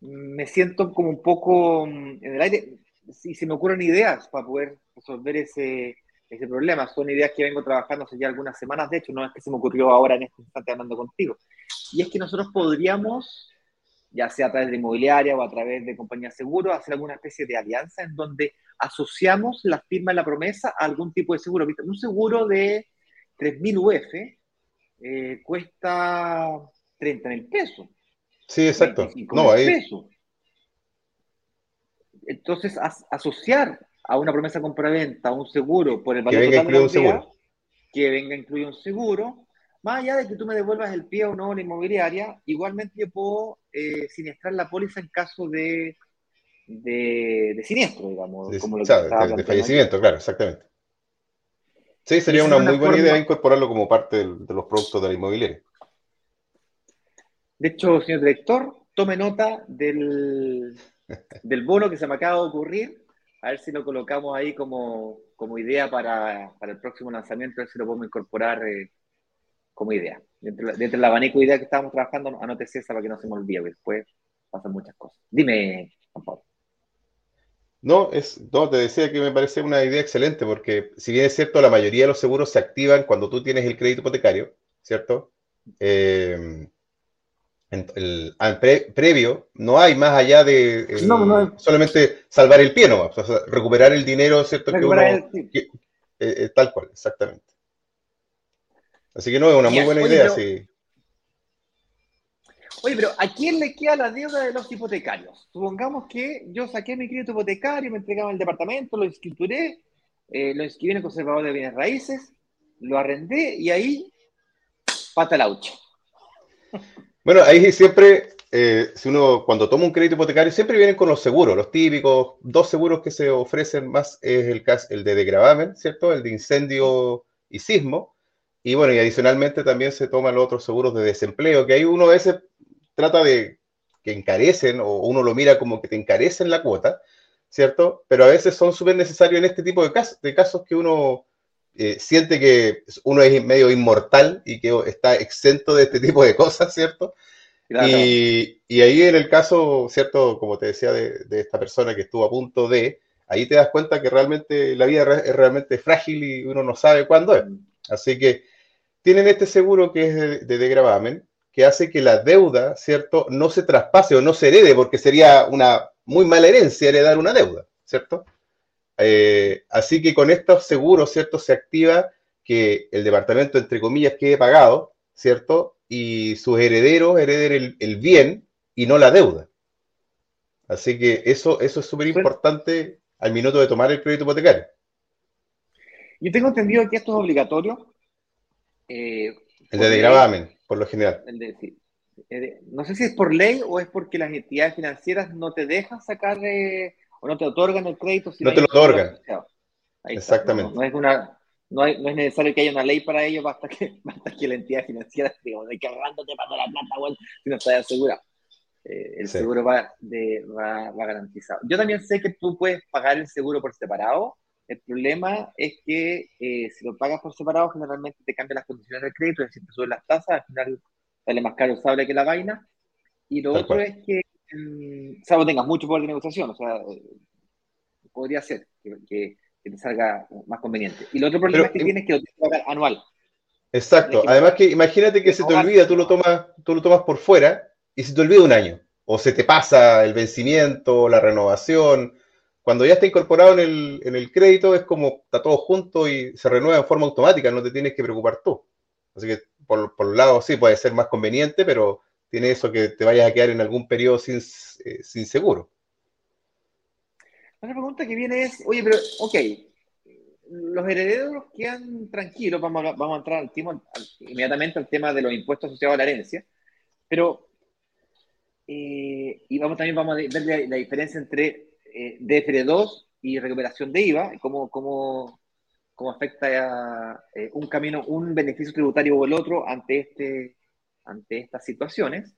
me, siento como un poco en el aire, si se me ocurren ideas para poder resolver ese, ese problema. Son ideas que vengo trabajando hace ya algunas semanas, de hecho, no es que se me ocurrió ahora en este instante hablando contigo. Y es que nosotros podríamos, ya sea a través de inmobiliaria o a través de compañía de seguro, hacer alguna especie de alianza en donde asociamos la firma de la promesa a algún tipo de seguro. Un seguro de 3.000 UF eh, cuesta 30 mil pesos. Sí, exacto. No, ahí... Entonces, asociar a una promesa compra-venta, a un seguro por el valor que venga total de la que venga incluido un seguro, más allá de que tú me devuelvas el pie o no a la inmobiliaria, igualmente yo puedo eh, siniestrar la póliza en caso de, de, siniestro, digamos. De, como lo que de, fallecimiento, claro, exactamente. Sí, sería una muy buena idea incorporarlo como parte de los productos de la inmobiliaria. De hecho, señor director, tome nota del, del bono que se me acaba de ocurrir. A ver si lo colocamos ahí como, idea para, el próximo lanzamiento, a ver si lo podemos incorporar eh, como idea. Dentro, del abanico de ideas que estábamos trabajando, anótese esa para que no se me olvide, después pasan muchas cosas. Dime, Juan Pablo. No, es, no, te decía que me parece una idea excelente, porque si bien es cierto, la mayoría de los seguros se activan cuando tú tienes el crédito hipotecario, ¿cierto? Eh, el, previo, no hay más allá de solamente salvar el pie nomás, recuperar el dinero, ¿cierto? que eh, tal cual, exactamente. Así que no, es una muy buena idea, sí. Oye, pero ¿a quién le queda la deuda de los hipotecarios? Supongamos que yo saqué mi crédito hipotecario, me entregaban el departamento, lo escrituré, eh, lo inscribí en el conservador de bienes raíces, lo arrendé y ahí pata el aucho. Bueno, ahí siempre, eh, si uno cuando toma un crédito hipotecario, siempre vienen con los seguros, los típicos, dos seguros que se ofrecen más es el, caso, el de degravamen, ¿cierto? El de incendio y sismo. Y bueno, y adicionalmente también se toman los otros seguros de desempleo, que ahí uno a veces trata de que encarecen o uno lo mira como que te encarecen la cuota, ¿cierto? Pero a veces son súper necesarios en este tipo de de casos que uno eh, siente que uno es medio inmortal y que está exento de este tipo de cosas, ¿cierto? Y, ahí en el caso, ¿cierto? Como te decía de, esta persona que estuvo a punto de, ahí te das cuenta que realmente la vida es realmente frágil y uno no sabe cuándo es. Así que tienen este seguro que es de, de degravamen, que hace que la deuda, ¿cierto? No se traspase o no se herede, porque sería una muy mala herencia heredar una deuda, ¿cierto? Eh, así que con estos seguros, ¿cierto? Se activa que el departamento, entre comillas, quede pagado, ¿cierto? Y sus herederos hereden el, bien y no la deuda. Así que eso, eso es súper importante al minuto de tomar el crédito hipotecario. Yo tengo entendido que esto es obligatorio. Eh, el de gravamen, por lo general. Eh, no sé si es por ley o es porque las entidades financieras no te dejan sacar o no te otorgan el crédito. Si no, te lo otorgan. Exactamente. No, es una, no, es necesario que haya una ley para ello, basta que, (laughs) basta que la entidad financiera (laughs) diga, de que te pasa la plata, bueno, si no estás asegurado. Eh, el seguro va, de, va, va, garantizado. Yo también sé que tú puedes pagar el seguro por separado. El problema es que eh, si lo pagas por separado, generalmente te cambian las condiciones del crédito, es decir, te suben las tasas, al final sale más caro usable que la vaina. Y lo otro es que o sea, no tengas mucho poder de negociación, o sea, podría ser que, te salga más conveniente. Y el otro problema es que tienes que pagar anual. Exacto. Además que imagínate que se te olvida, tú lo tomas, tú lo tomas por fuera y se te olvida un año. O se te pasa el vencimiento, la renovación. Cuando ya está incorporado en el, en el crédito es como está todo junto y se renueva en forma automática, no te tienes que preocupar tú. Así que por, por un lado sí puede ser más conveniente, pero tiene eso que te vayas a quedar en algún periodo sin, eh, sin seguro. Otra pregunta que viene es, oye, pero, ok, los herederos quedan tranquilos, vamos a, vamos a entrar al tema, inmediatamente al tema de los impuestos asociados a la herencia, pero, eh, y vamos también vamos a ver la, diferencia entre eh, DFR2 y recuperación de IVA, cómo, cómo, cómo afecta eh, un camino, un beneficio tributario o el otro ante este ante estas situaciones.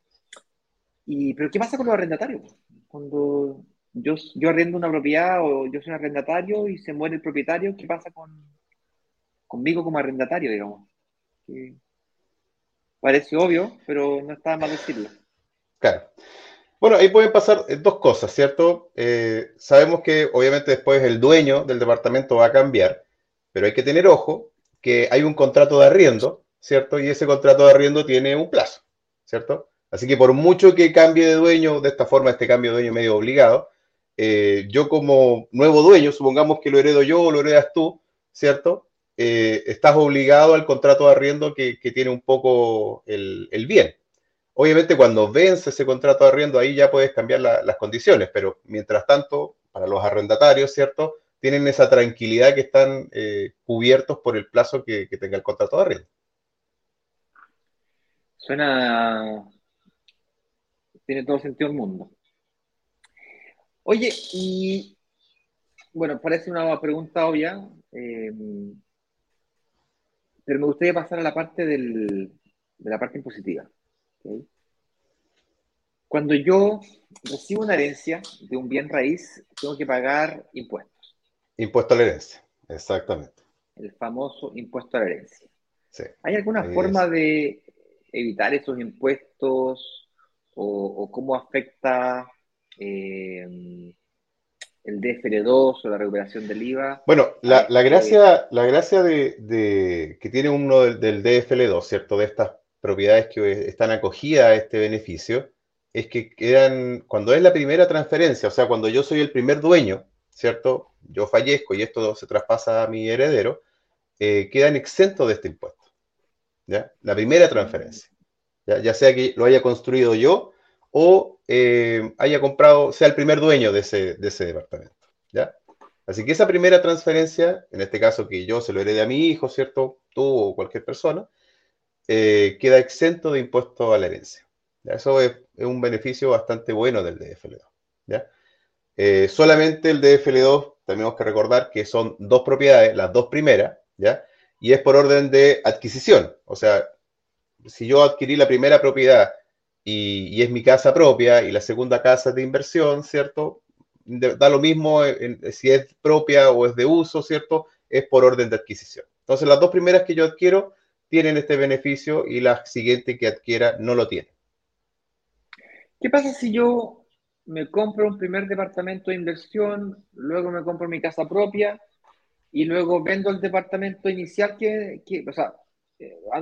Y, pero ¿qué pasa con los arrendatarios? Cuando yo, yo arrendo una propiedad o yo soy un arrendatario y se muere el propietario, ¿qué pasa con, conmigo como arrendatario, digamos? parece obvio, pero no está mal decirlo. Claro. Bueno, ahí pueden pasar eh, dos cosas, ¿cierto? Eh, sabemos que obviamente después el dueño del departamento va a cambiar, pero hay que tener ojo que hay un contrato de arriendo ¿cierto? Y ese contrato de arriendo tiene un plazo, ¿cierto? Así que por mucho que cambie de dueño, de esta forma, este cambio de dueño medio obligado, eh, yo como nuevo dueño, supongamos que lo heredo yo o lo heredas tú, ¿cierto? Eh, estás obligado al contrato de arriendo que, tiene un poco el, bien. Obviamente cuando vence ese contrato de arriendo, ahí ya puedes cambiar las condiciones, pero mientras tanto, para los arrendatarios, ¿cierto? Tienen esa tranquilidad que están eh, cubiertos por el plazo que tenga el contrato de arriendo. Suena. Tiene todo sentido el mundo. Oye, y. Bueno, parece una pregunta obvia. Eh, pero me gustaría pasar a la parte del, de la parte impositiva. Cuando yo recibo una herencia de un bien raíz, tengo que pagar impuestos. Impuesto a la herencia, exactamente. El famoso impuesto a la herencia. ¿Hay alguna forma de evitar esos impuestos o, cómo afecta eh, el DFL2 o la recuperación del IVA. Bueno, la, gracia, la gracia de, que tiene uno del, DFL2, ¿cierto? De estas propiedades que están acogidas a este beneficio, es que quedan, cuando es la primera transferencia, o sea, cuando yo soy el primer dueño, ¿cierto? Yo fallezco y esto se traspasa a mi heredero, eh, quedan exentos de este impuesto. ¿Ya? La primera transferencia. ¿ya? ya sea que lo haya construido yo o eh, haya comprado, sea el primer dueño de ese, departamento. ¿ya? Así que esa primera transferencia, en este caso que yo se lo herede a mi hijo, ¿cierto? Tú o cualquier persona, eh, queda exento de impuesto a la herencia. Eso es, un beneficio bastantante bueno del DFL2. ¿ya? Eh, solamente el DFL2, tenemos que recordar que son dos propiedades, las dos primeras, ¿ya? Y es por orden de adquisición. O sea, si yo adquirí la primera propiedad y, es mi casa propia y la segunda casa de inversión, ¿cierto? da lo mismo si es propia o es de uso, ¿cierto? Es por orden de adquisición. Entonces, las dos primeras que yo adquiero tienen este beneficio y la siguiente que adquiera no lo tiene. ¿Qué pasa si yo me compro un primer departamento de inversión, luego me compro mi casa propia y luego vendo el departamento inicial que, que o sea,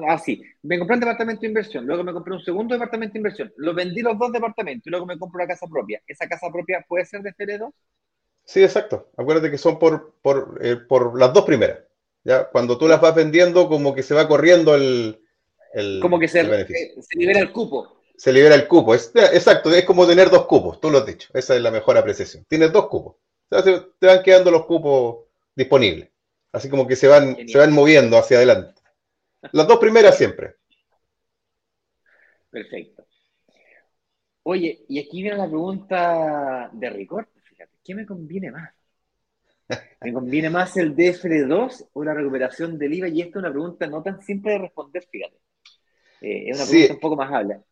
así, eh, ah, me compré un departamento de inversión, luego me compré un segundo departamento de inversión, lo vendí los dos departamentos y luego me compro una casa propia. ¿Esa casa propia puede ser de FL2? Sí, exacto. Acuérdate que son por, por, eh, por, las dos primeras. ¿ya? Cuando tú las vas vendiendo, como que se va corriendo el, el Como que se, eh, se, libera el cupo. Se libera el cupo. Es, exacto, es como tener dos cupos, tú lo has dicho. Esa es la mejor apreciación. Tienes dos cupos. te van quedando los cupos disponibles. Así como que se van, se van moviendo hacia adelante. Las dos primeras siempre. Perfecto. Oye, y aquí viene la pregunta de Ricord. Fíjate, ¿qué me conviene más? ¿Me conviene más el DFL2 o la recuperación del IVA? Y esta es una pregunta no tan simple de responder, fíjate. Eh, es una pregunta un poco más habla.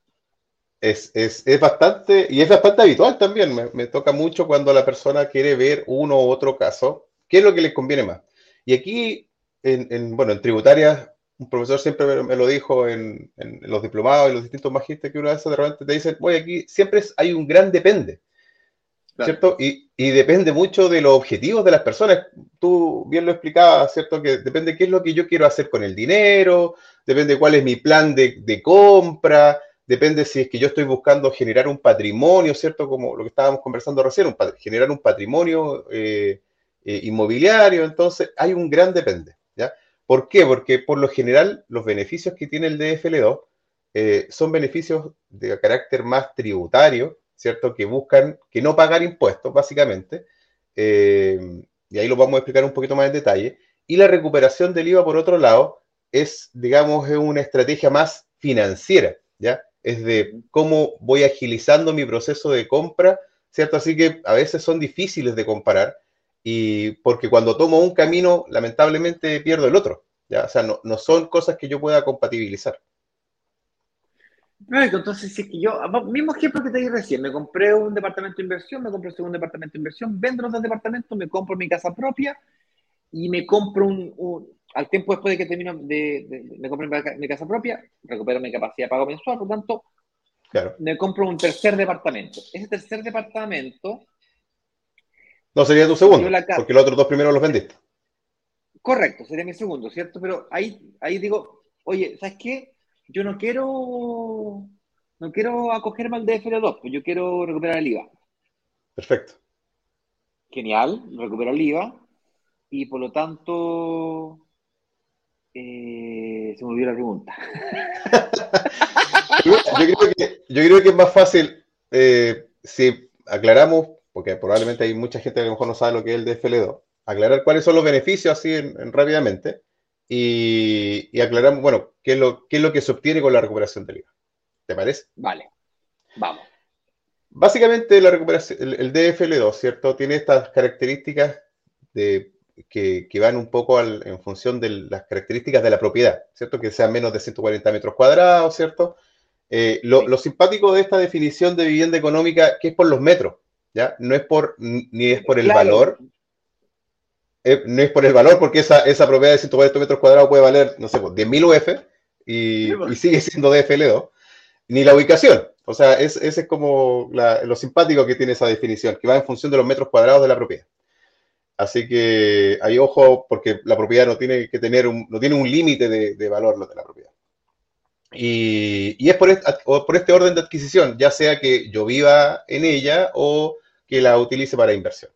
Es, bastante, y es bastante habitual también. Me, toca mucho cuando la persona quiere ver uno u otro caso. ¿Qué es lo que les conviene más? Y aquí, en, bueno, en tributarias un profesor siempre me, lo dijo en, los diplomados y los distintos magísteres que una vez de repente te dicen, oye, aquí siempre hay un gran depende, ¿cierto? Y, depende mucho de los objetivos de las personas. Tú bien lo explicabas, ¿cierto? Que depende qué es lo que yo quiero hacer con el dinero, depende cuál es mi plan de, compra, depende si es que yo estoy buscando generar un patrimonio, ¿cierto? Como lo que estábamos conversando recién, generar un patrimonio eh, eh, inmobiliario, entonces hay un gran depende, ¿ya? ¿Por qué? Porque por lo general los beneficios que tiene el DFL2 eh, son beneficios de carácter más tributario, ¿cierto? Que buscan que no pagar impuestos, básicamente. Eh, y ahí lo vamos a explicar un poquito más en detalle. Y la recuperación del IVA, por otro lado, es, digamos, una estrategia más financiera, ¿ya? Es de cómo voy agilizando mi proceso de compra, ¿cierto? Así que a veces son difíciles de comparar y porque cuando tomo un camino, lamentablemente pierdo el otro. ¿ya? O sea, no, no son cosas que yo pueda compatibilizar. entonces, si es que yo, mismo ejemplo que te di recién, me compré un departamento de inversión, me compré un segundo departamento de inversión, vendo los dos departamentos, me compro mi casa propia y me compro un, al tiempo después de que termino de, me compro mi, casa propia, recupero mi capacidad de pago mensual, por lo tanto, claro. me compro un tercer departamento. Ese tercer departamento no, sería tu segundo, porque los otros dos primeros los vendiste. Correcto, sería mi segundo, ¿cierto? Pero ahí, ahí digo, oye, ¿sabes qué? Yo no quiero, no quiero acogerme al DFL2, pues yo quiero recuperar el IVA. Perfecto. Genial, recupero el IVA y por lo tanto eh, se me olvidó la pregunta. (laughs) yo, creo que, yo, creo que, es más fácil eh, si aclaramos porque probablemente hay mucha gente que a lo mejor no sabe lo que es el DFL2, aclarar cuáles son los beneficios así en, rápidamente y, y, aclarar, bueno, qué es, lo, qué es lo que se obtiene con la recuperación del IVA. ¿Te parece? Vale, vamos. Básicamente la recuperación, el, DFL2, ¿cierto? Tiene estas características de, que, van un poco en función de las características de la propiedad, ¿cierto? Que sean menos de 140 metros cuadrados, ¿cierto? Eh, lo, simpático de esta definición de vivienda económica que es por los metros, ¿ya? No es por, ni es por el valor, eh, no es por el valor, porque esa, esa propiedad de 140 metros cuadrados puede valer, no sé, 10.000 UF y, y, sigue siendo DFL2, ni la ubicación. O sea, ese es como lo simpático que tiene esa definición, que va en función de los metros cuadrados de la propiedad. Así que hay ojo porque la propiedad no tiene que tener un, no tiene un límite de, valor lo de la propiedad. Y, es por este, orden de adquisición, ya sea que yo viva en ella o que la utilice para inversión.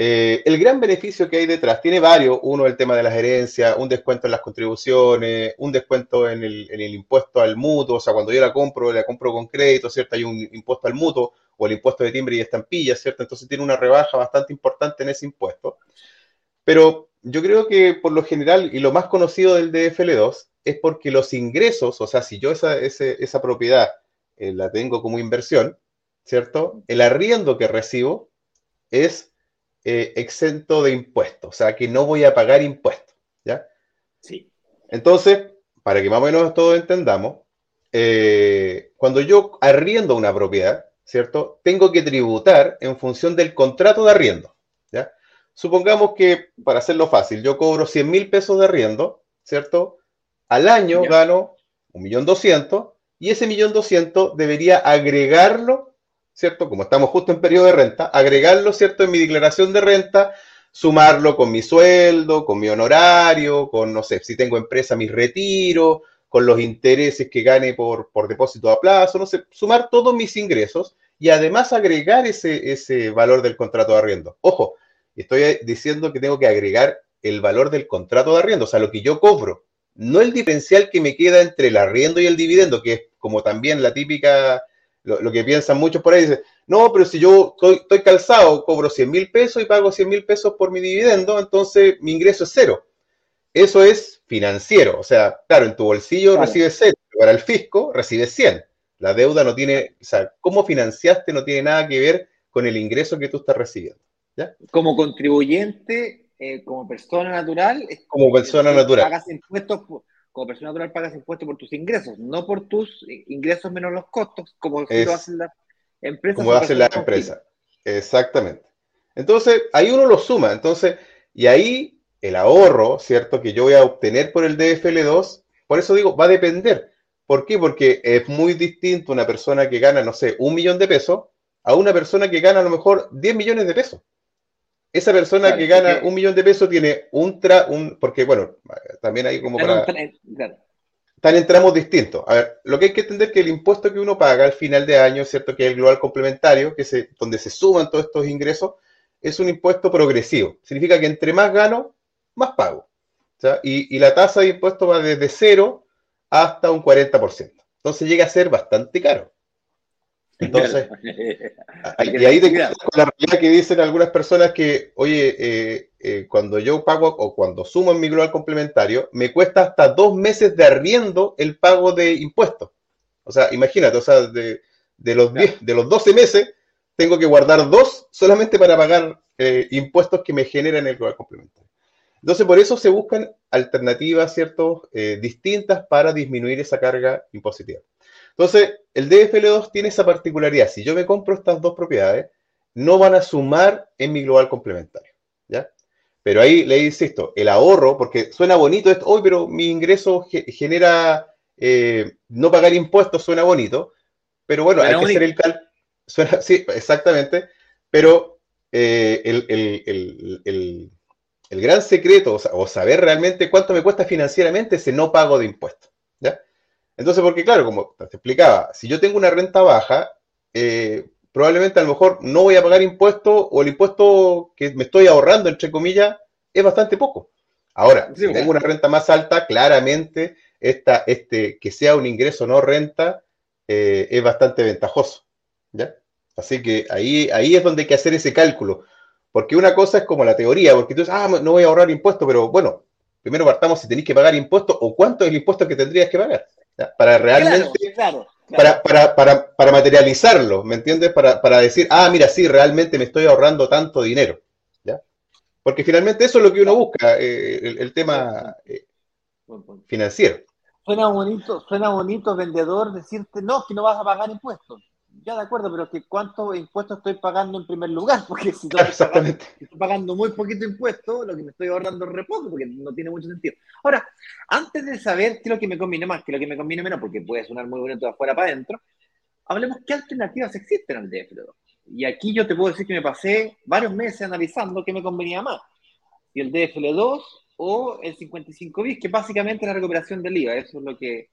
Eh, el gran beneficio que hay detrás tiene varios. Uno, el tema de las herencias, un descuento en las contribuciones, un descuento en el, impuesto al mutuo. O sea, cuando yo la compro, la compro con crédito, ¿cierto? Hay un impuesto al mutuo o el impuesto de timbre y estampilla, ¿cierto? Entonces tiene una rebaja bastante importante en ese impuesto. Pero yo creo que por lo general, y lo más conocido del DFL2, es porque los ingresos, o sea, si yo esa, esa propiedad eh, la tengo como inversión, ¿cierto? El arriendo que recibo es eh, exento de impuestos, o sea que no voy a pagar impuestos, ¿ya? Sí. Entonces, para que más o menos todos entendamos, eh, cuando yo arriendo una propiedad, ¿cierto? Tengo que tributar en función del contrato de arriendo, ¿ya? Supongamos que, para hacerlo fácil, yo cobro 100 mil pesos de arriendo, ¿cierto? Al año gano 1.200.000 y ese 1.200.000 debería agregarlo ¿cierto? Como estamos justo en periodo de renta, agregarlo, ¿cierto? En mi declaración de renta, sumarlo con mi sueldo, con mi honorario, con, no sé, si tengo empresa, mis retiros, con los intereses que gane por, por depósito a plazo, no sé, sumar todos mis ingresos y además agregar ese, ese valor del contrato de arriendo. Ojo, estoy diciendo que tengo que agregar el valor del contrato de arriendo, o sea, lo que yo cobro, no el diferencial que me queda entre el arriendo y el dividendo, que es como también la típica lo, que piensan muchos por ahí, dicen, no, pero si yo estoy, calzado, cobro 100 mil pesos y pago 100 mil pesos por mi dividendo, entonces mi ingreso es cero. Eso es financiero, o sea, claro, en tu bolsillo recibes cero, pero para el fisco recibes 100. La deuda no tiene, o sea, cómo financiaste no tiene nada que ver con el ingreso que tú estás recibiendo. ¿ya? Como contribuyente, eh, como persona natural, como persona natural. Pagas impuestos como persona natural pagas impuestos por tus ingresos, no por tus ingresos menos los costos, como lo hacen las empresas. Como hace la empresa. Exactamente. Entonces, ahí uno lo suma. Entonces, y ahí el ahorro, ¿cierto? Que yo voy a obtener por el DFL2, por eso digo, va a depender. ¿Por qué? Porque es muy distinto una persona que gana, no sé, un millón de pesos a una persona que gana a lo mejor 10 millones de pesos. Esa persona que gana un millón de pesos tiene un, tra, un porque bueno, también hay como para... Están en tramos distintos. A ver, lo que hay que entender es que el impuesto que uno paga al final de año, ¿cierto? Que es el global complementario, que se, donde se suman todos estos ingresos, es un impuesto progresivo. Significa que entre más gano, más pago. Y, y, la tasa de impuesto va desde cero hasta un 40%. Entonces llega a ser bastante caro. Entonces, (laughs) y ahí te con la realidad que dicen algunas personas que, oye, eh, eh, cuando yo pago o cuando sumo en mi global complementario, me cuesta hasta dos meses de arriendo el pago de impuestos. O sea, imagínate, o sea, de, los, de los 12 meses, tengo que guardar dos solamente para pagar eh, impuestos que me generan el global complementario. Entonces, por eso se buscan alternativas, ¿cierto?, distintas para disminuir esa carga impositiva. Entonces, el DFL2 tiene esa particularidad. Si yo me compro estas dos propiedades, no van a sumar en mi global complementario. ¿ya? Pero ahí le insisto, el ahorro, porque suena bonito esto, hoy, pero mi ingreso genera eh, no pagar impuestos, suena bonito, pero bueno, hay que hacer el cálculo. (laughs) Sí, exactamente, pero eh, el, gran secreto, o, saber realmente cuánto me cuesta financieramente ese no pago de impuestos. ¿ya? Entonces, porque claro, como te explicaba, si yo tengo una renta baja, eh, probablemente a lo mejor no voy a pagar impuestos o el impuesto que me estoy ahorrando, entre comillas, es bastante poco. Ahora, si tengo una renta más alta, claramente esta, este, que sea un ingreso no renta eh, es bastante ventajoso. ¿ya? Así que ahí, ahí es donde hay que hacer ese cálculo. Porque una cosa es como la teoría, porque tú dices, ah, no voy a ahorrar impuestos, pero bueno, primero partamos si tenéis que pagar impuestos o cuánto es el impuesto que tendrías que pagar. Para realmente, Para, para, para, para, materializarlo, ¿me entiendes? Para, decir, ah, mira, sí, realmente me estoy ahorrando tanto dinero. ¿ya? Porque finalmente eso es lo que uno busca, eh, el, tema eh, financiero. Suena bonito, suena bonito vendedor decirte, no, que no vas a pagar impuestos. Ya de acuerdo, pero que cuántos impuestos estoy pagando en primer lugar, (laughs) porque si estoy pagando, muy poquito impuesto, lo que me estoy ahorrando es re poco, porque no tiene mucho sentido. Ahora, antes de saber qué es lo que me conviene más, qué es lo que me conviene menos, porque puede sonar muy bonito de afuera para adentro, hablemos qué alternativas existen al DF2. Y aquí yo te puedo decir que me pasé varios meses analizando qué me convenía más, si el DFL2 o el 55 bis, que básicamente es la recuperación del IVA, eso es lo que...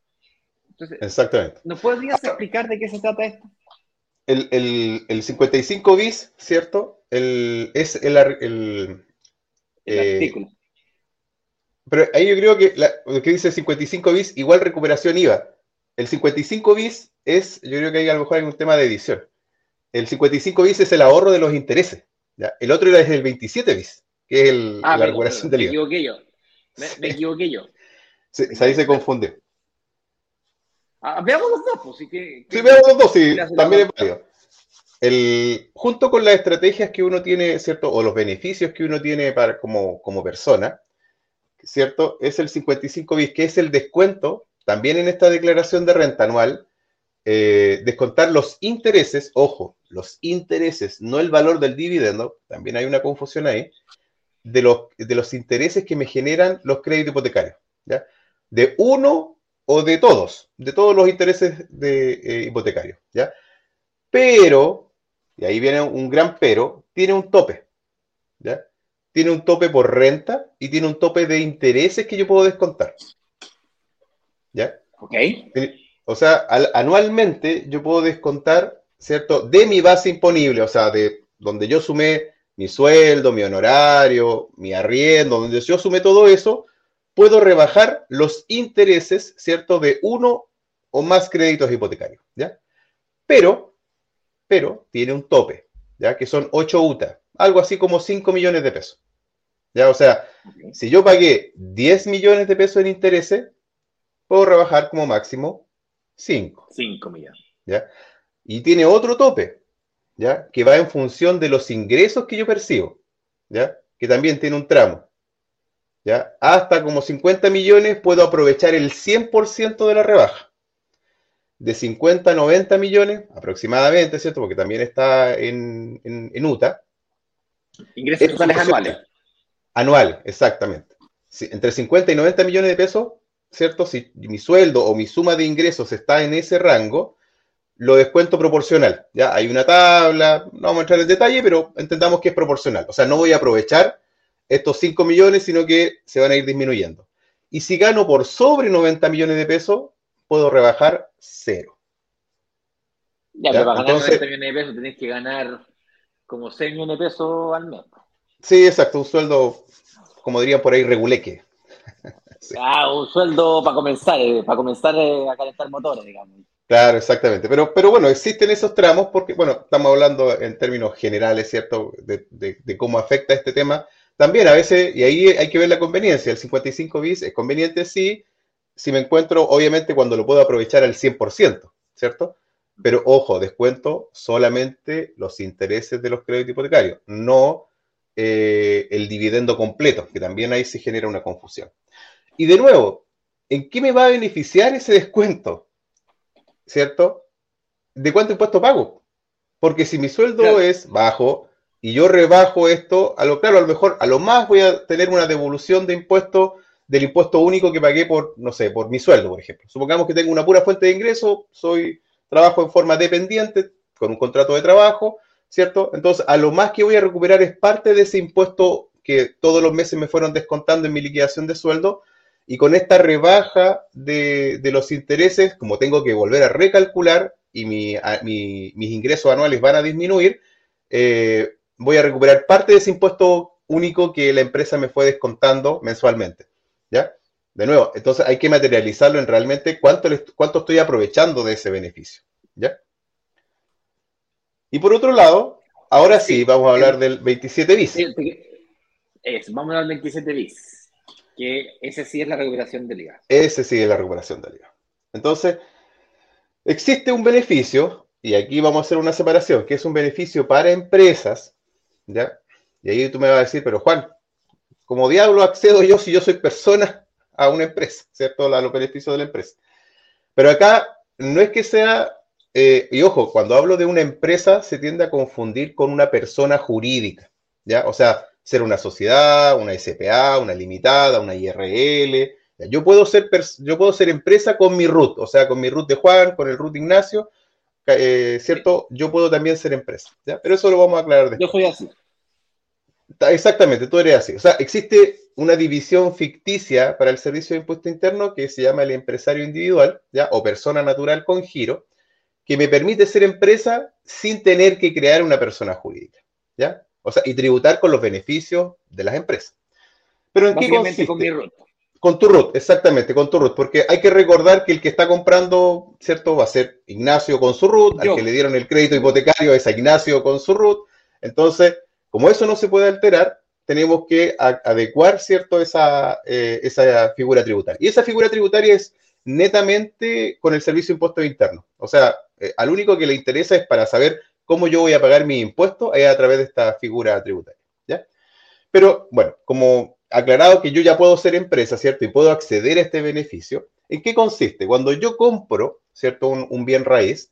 Entonces, Exactamente. ¿Nos podrías explicar de qué se trata esto? El, 55 bis, ¿cierto? El, es el, el, eh, artículo. Pero ahí yo creo que lo que dice 55 bis, igual recuperación IVA. El 55 bis es, yo creo que hay a lo mejor hay un tema de edición. El 55 bis es el ahorro de los intereses. El otro era el 27 bis, que es el, ah, la recuperación del IVA. Me equivoqué yo. Me, equivoqué yo. Sí, ahí se confunde. Ah, veamos los dos, pues, sí que, Sí, veamos los dos, sí, también es válido. El, junto con las estrategias que uno tiene, ¿cierto? O los beneficios que uno tiene para, como, como persona, ¿cierto? Es el 55 bis, que es el descuento, también en esta declaración de renta anual, eh, descontar los intereses, ojo, los intereses, no el valor del dividendo, también hay una confusión ahí, de los, de los intereses que me generan los créditos hipotecarios, ¿ya? De uno o de todos, de todos los intereses de, eh, hipotecarios, ¿ya? Pero, y ahí viene un gran pero, tiene un tope, ¿ya? Tiene un tope por renta y tiene un tope de intereses que yo puedo descontar, ¿ya? Ok. O sea, anualmente yo puedo descontar, ¿cierto? De mi base imponible, o sea, de donde yo sumé mi sueldo, mi honorario, mi arriendo, donde yo sumé todo eso, puedo rebajar los intereses, ¿cierto? De uno o más créditos hipotecarios, ¿ya? Pero, pero tiene un tope, ¿ya? Que son 8 UTA, algo así como 5 millones de pesos. ¿Ya? O sea, si yo pagué 10 millones de pesos en intereses, puedo rebajar como máximo 5. 5 millones. ¿Ya? Y tiene otro tope, ¿ya? Que va en función de los ingresos que yo percibo, ¿ya? Que también tiene un tramo. ¿Ya? Hasta como 50 millones puedo aprovechar el 100% de la rebaja. De 50 a 90 millones aproximadamente, ¿cierto? Porque también está en, en, UTA. Ingresos totales anuales. Anual, exactamente. entre 50 y 90 millones de pesos ¿cierto? Si mi sueldo o mi suma de ingresos está en ese rango, lo descuento proporcional. Ya hay una tabla, no vamos a entrar en detalle, pero entendamos que es proporcional. O sea, no voy a aprovechar estos 5 millones, sino que se van a ir disminuyendo. Y si gano por sobre 90 millones de pesos, puedo rebajar cero. Ya, pero para ganar 90 millones de pesos tenés que ganar como 6 millones de pesos al mes. Sí, exacto, un sueldo, como dirían por ahí, reguleque. (laughs) Ah, un sueldo para comenzar, eh, para comenzar eh, a calentar motores, digamos. Claro, exactamente. Pero, pero bueno, existen esos tramos porque, bueno, estamos hablando en términos generales, ¿cierto?, de, cómo afecta este tema. También a veces, y ahí hay que ver la conveniencia, el 55 bis es conveniente sí, si me encuentro, obviamente, cuando lo puedo aprovechar al 100%, ¿cierto? Pero ojo, descuento solamente los intereses de los créditos hipotecarios, no eh, el dividendo completo, que también ahí se genera una confusión. Y de nuevo, ¿en qué me va a beneficiar ese descuento? ¿Cierto? ¿De cuánto impuesto pago? Porque si mi sueldo es bajo y yo rebajo esto, a lo claro, a lo mejor, a lo más voy a tener una devolución de impuesto del impuesto único que pagué por, no sé, por mi sueldo, por ejemplo. Supongamos que tengo una pura fuente de ingreso, soy, trabajo en forma dependiente, con un contrato de trabajo, ¿cierto? Entonces, a lo más que voy a recuperar es parte de ese impuesto que todos los meses me fueron descontando en mi liquidación de sueldo, y con esta rebaja de, los intereses, como tengo que volver a recalcular y mis ingresos anuales van a disminuir, eh, voy a recuperar parte de ese impuesto único que la empresa me fue descontando mensualmente. ¿Ya? De nuevo, entonces hay que materializarlo en realmente cuánto, cuánto estoy aprovechando de ese beneficio. ¿Ya? Y por otro lado, ahora sí, vamos a hablar del 27 bis. vamos a hablar del 27 bis que ese sí es la recuperación del IVA. Ese sí es la recuperación del IVA. Entonces, existe un beneficio, y aquí vamos a hacer una separación, que es un beneficio para empresas, ¿ya? Y ahí tú me vas a decir, pero Juan, como diablo accedo yo si yo soy persona a una empresa, ¿cierto? A los beneficios de la empresa. Pero acá no es que sea, eh, y ojo, cuando hablo de una empresa se tiende a confundir con una persona jurídica, ¿ya? O sea, ser una sociedad, una SPA, una limitada, una IRL. Yo puedo ser, yo puedo ser empresa con mi root, o sea, con mi root de Juan, con el root de Ignacio, eh, ¿cierto? Yo puedo también ser empresa, ¿ya? Pero eso lo vamos a aclarar después. Yo soy así. Exactamente, tú eres así. O sea, existe una división ficticia para el servicio de impuesto interno que se llama el empresario individual, ¿ya? O persona natural con giro, que me permite ser empresa sin tener que crear una persona jurídica, ¿ya? O sea, y tributar con los beneficios de las empresas. Pero ¿en qué consiste? con mi. Con tu root, exactamente, con tu root, porque hay que recordar que el que está comprando, ¿cierto? Va a ser Ignacio con su root, al que le dieron el crédito hipotecario es a Ignacio con su root. Entonces, como eso no se puede alterar, tenemos que adecuar, ¿cierto?, esa, eh, esa figura tributaria. Y esa figura tributaria es netamente con el servicio de impuestos internos. O sea, eh, al único que le interesa es para saber cómo yo voy a pagar mi impuesto es a través de esta figura tributaria. ¿ya? Pero bueno, como aclarado que yo ya puedo ser empresa, ¿cierto? Y puedo acceder a este beneficio, ¿en qué consiste? Cuando yo compro, ¿cierto? Un, bien raíz,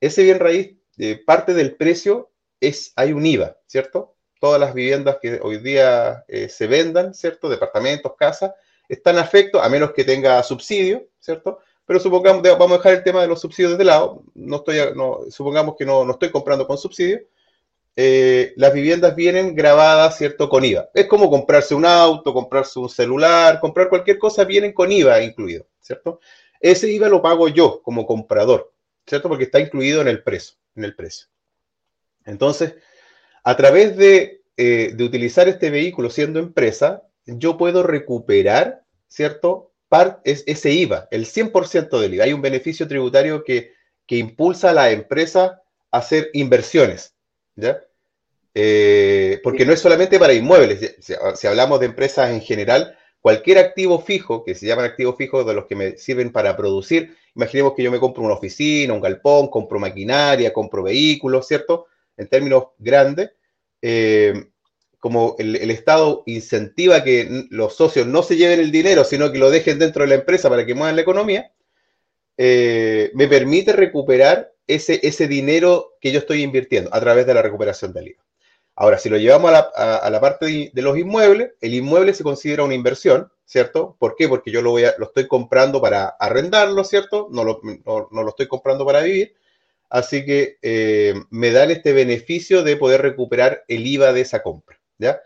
ese bien raíz, eh, parte del precio es, hay un IVA, ¿cierto? todas las viviendas que hoy día eh, se vendan, ¿cierto? Departamentos, casas, están afectos, a menos que tenga subsidio, ¿cierto? Pero supongamos, vamos a dejar el tema de los subsidios de lado, no estoy, supongamos que no estoy comprando con subsidio, eh, las viviendas vienen grabadas, ¿cierto? Con IVA. Es como comprarse un auto, comprarse un celular, comprar cualquier cosa, vienen con IVA incluido, ¿cierto? Ese IVA lo pago yo como comprador, ¿cierto? Porque está incluido en el precio, en el precio. Entonces, a través eh, de, utilizar este vehículo siendo empresa, yo puedo recuperar, ¿cierto? ese IVA, el 100% del IVA. Hay un beneficio tributario que, impulsa a la empresa a hacer inversiones, ¿ya? Eh, porque no es solamente para inmuebles, si, hablamos de empresas en general, cualquier activo fijo, que se llaman activos fijos de los que me sirven para producir, imaginemos que yo me compro una oficina, un galpón, compro maquinaria, compro vehículos, ¿cierto? En términos grandes, eh, como el, Estado incentiva que los socios no se lleven el dinero, sino que lo dejen dentro de la empresa para que muevan la economía, eh, me permite recuperar ese, ese dinero que yo estoy invirtiendo a través de la recuperación del IVA. Ahora, si lo llevamos a la, parte de, los inmuebles, el inmueble se considera una inversión, ¿cierto? ¿Por qué? Porque yo lo, voy lo estoy comprando para arrendarlo, ¿cierto? No lo, no lo estoy comprando para vivir. Así que eh, me dan este beneficio de poder recuperar el IVA de esa compra, ¿ya?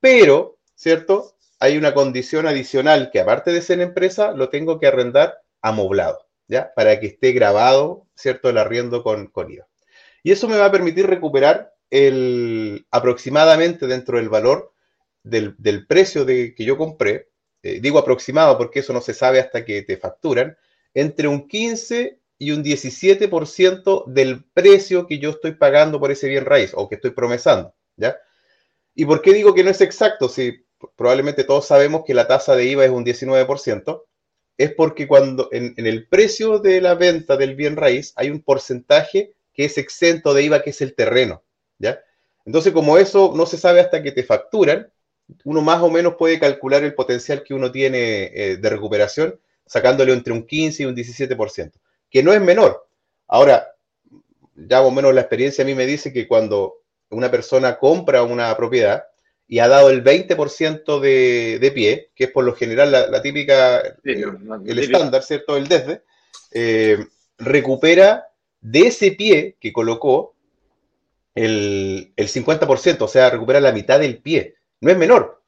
Pero, ¿cierto? Hay una condición adicional que aparte de ser empresa, lo tengo que arrendar amoblado, ¿ya? Para que esté grabado, ¿cierto? El arriendo con, IVA. Y eso me va a permitir recuperar aproximadamente dentro del valor del, precio de, que yo compré, eh, digo aproximado porque eso no se sabe hasta que te facturan, entre un 15 y un 17% del precio que yo estoy pagando por ese bien raíz o que estoy promesando, ¿ya? ¿Y por qué digo que no es exacto? Si probablemente todos sabemos que la tasa de IVA es un 19%, es porque cuando en, el precio de la venta del bien raíz hay un porcentaje que es exento de IVA, que es el terreno, ¿ya? Entonces, como eso no se sabe hasta que te facturan, uno más o menos puede calcular el potencial que uno tiene eh, de recuperación, sacándole entre un 15 y un 17% que no es menor. Ahora, ya más o menos la experiencia a mí me dice que cuando una persona compra una propiedad y ha dado el 20% de, de pie, que es por lo general la, típica, el estándar, ¿cierto? El desde, eh, recupera de ese pie que colocó el, el 50%, o sea, recupera la mitad del pie. No es menor.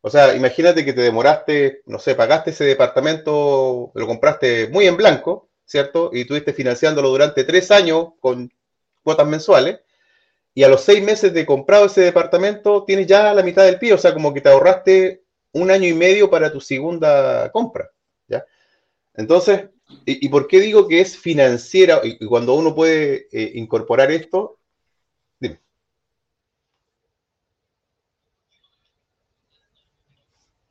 O sea, imagínate que te demoraste, no sé, pagaste ese departamento, lo compraste muy en blanco, ¿cierto? Y estuviste financiándolo durante tres años con cuotas mensuales, y a los seis meses de comprado ese departamento tienes ya la mitad del pie, o sea, como que te ahorraste un año y medio para tu segunda compra, ¿ya? Entonces, ¿y, por qué digo que es financiera? Y, cuando uno puede eh, incorporar esto,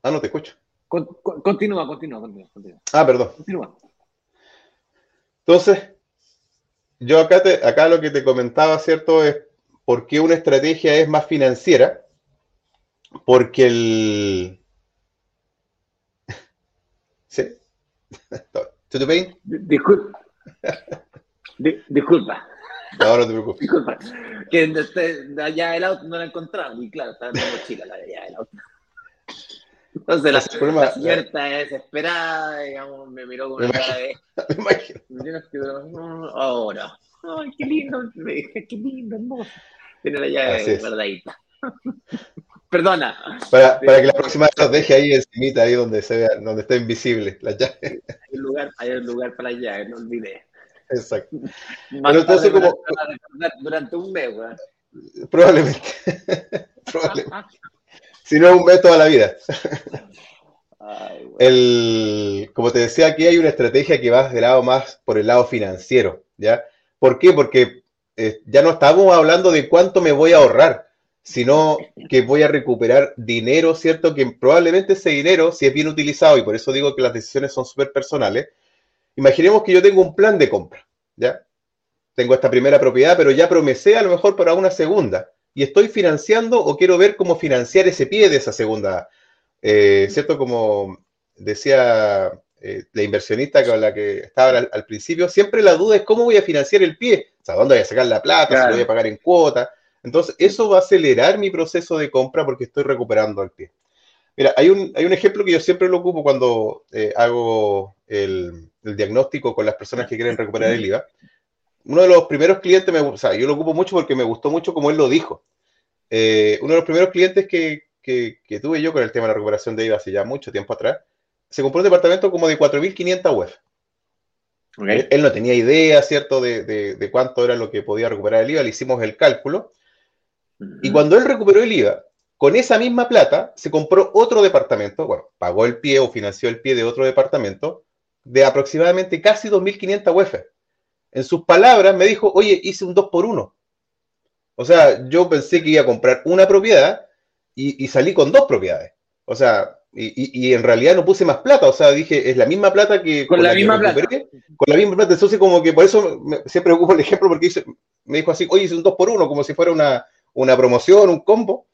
Ah, no te escucho. continúa, continúa, continúa, Ah, perdón. Continúa. Entonces, yo acá, acá lo que te comentaba, ¿cierto? Es por qué una estrategia es más financiera. Porque el... (laughs) ¿Sí? (laughs) ¿Tú te Disculpa. disculpa. No, no te preocupes. Disculpa. Que de allá del auto no la encontrado Y claro, estaba en la mochila la de allá del auto. Entonces la, problema, la señora está desesperada, digamos, me miró con una cara de. (laughs) Me imagino. Ahora. Ay, qué lindo. Me dije, qué lindo, hermoso. Tiene la llave guardadita. (laughs) Perdona. Para, para, que la próxima vez los deje ahí encimita, ahí donde se vea, donde está invisible la llave. Hay un lugar, hay un lugar para la llave, no olvidé. Exacto. Pero entonces como... Durante un mes, Probablemente. (laughs) Probablemente. Si no es un mes toda la vida. el, como te decía, aquí hay una estrategia que va de lado más por el lado financiero, ¿ya? ¿Por qué? Porque eh, ya no estamos hablando de cuánto me voy a ahorrar, sino que voy a recuperar dinero, ¿cierto? Que probablemente ese dinero, si es bien utilizado, y por eso digo que las decisiones son súper personales, imaginemos que yo tengo un plan de compra, ¿ya? Tengo esta primera propiedad, pero ya promesé a lo mejor para una segunda, y estoy financiando o quiero ver cómo financiar ese pie de esa segunda, eh, ¿cierto? Como decía eh, la inversionista con la que estaba al, principio, siempre la duda es cómo voy a financiar el pie, o sea, dónde voy a sacar la plata, si voy a pagar en cuota, entonces, eso va a acelerar mi proceso de compra porque estoy recuperando el pie. Mira, hay un, hay un ejemplo que yo siempre lo ocupo cuando eh, hago el, diagnóstico con las personas que quieren recuperar el IVA. Uno de los primeros clientes, me, o sea, yo lo ocupo mucho porque me gustó mucho como él lo dijo. Eh, uno de los primeros clientes que, que, tuve yo con el tema de la recuperación de IVA hace ya mucho tiempo atrás, se compró un departamento como de 4.500 UF. Él, no tenía idea, ¿cierto?, de, de, de, cuánto era lo que podía recuperar el IVA. Le hicimos el cálculo y cuando él recuperó el IVA, con esa misma plata se compró otro departamento, bueno, pagó el pie o financió el pie de otro departamento de aproximadamente casi 2.500 UF. En sus palabras me dijo, oye, hice un 2 por 1 O sea, yo pensé que iba a comprar una propiedad y, salí con dos propiedades. O sea, y, en realidad no puse más plata. O sea, dije, es la misma plata que... Con, la, misma plata. Con la misma plata. Entonces, como que por eso siempre ocupo el ejemplo porque me dijo así, oye, hice un 2 por 1 como si fuera una, una promoción, un combo.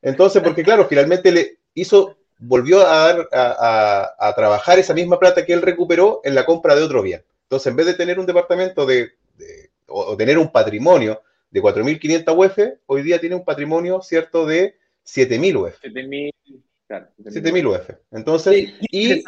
Entonces, porque claro, finalmente le hizo, volvió a dar, a, trabajar esa misma plata que él recuperó en la compra de otro bien. Entonces, en vez de tener un departamento de, o, tener un patrimonio de 4.500 UF, hoy día tiene un patrimonio, ¿cierto?, de 7.000 UF. 7.000 claro, UF. Entonces, y,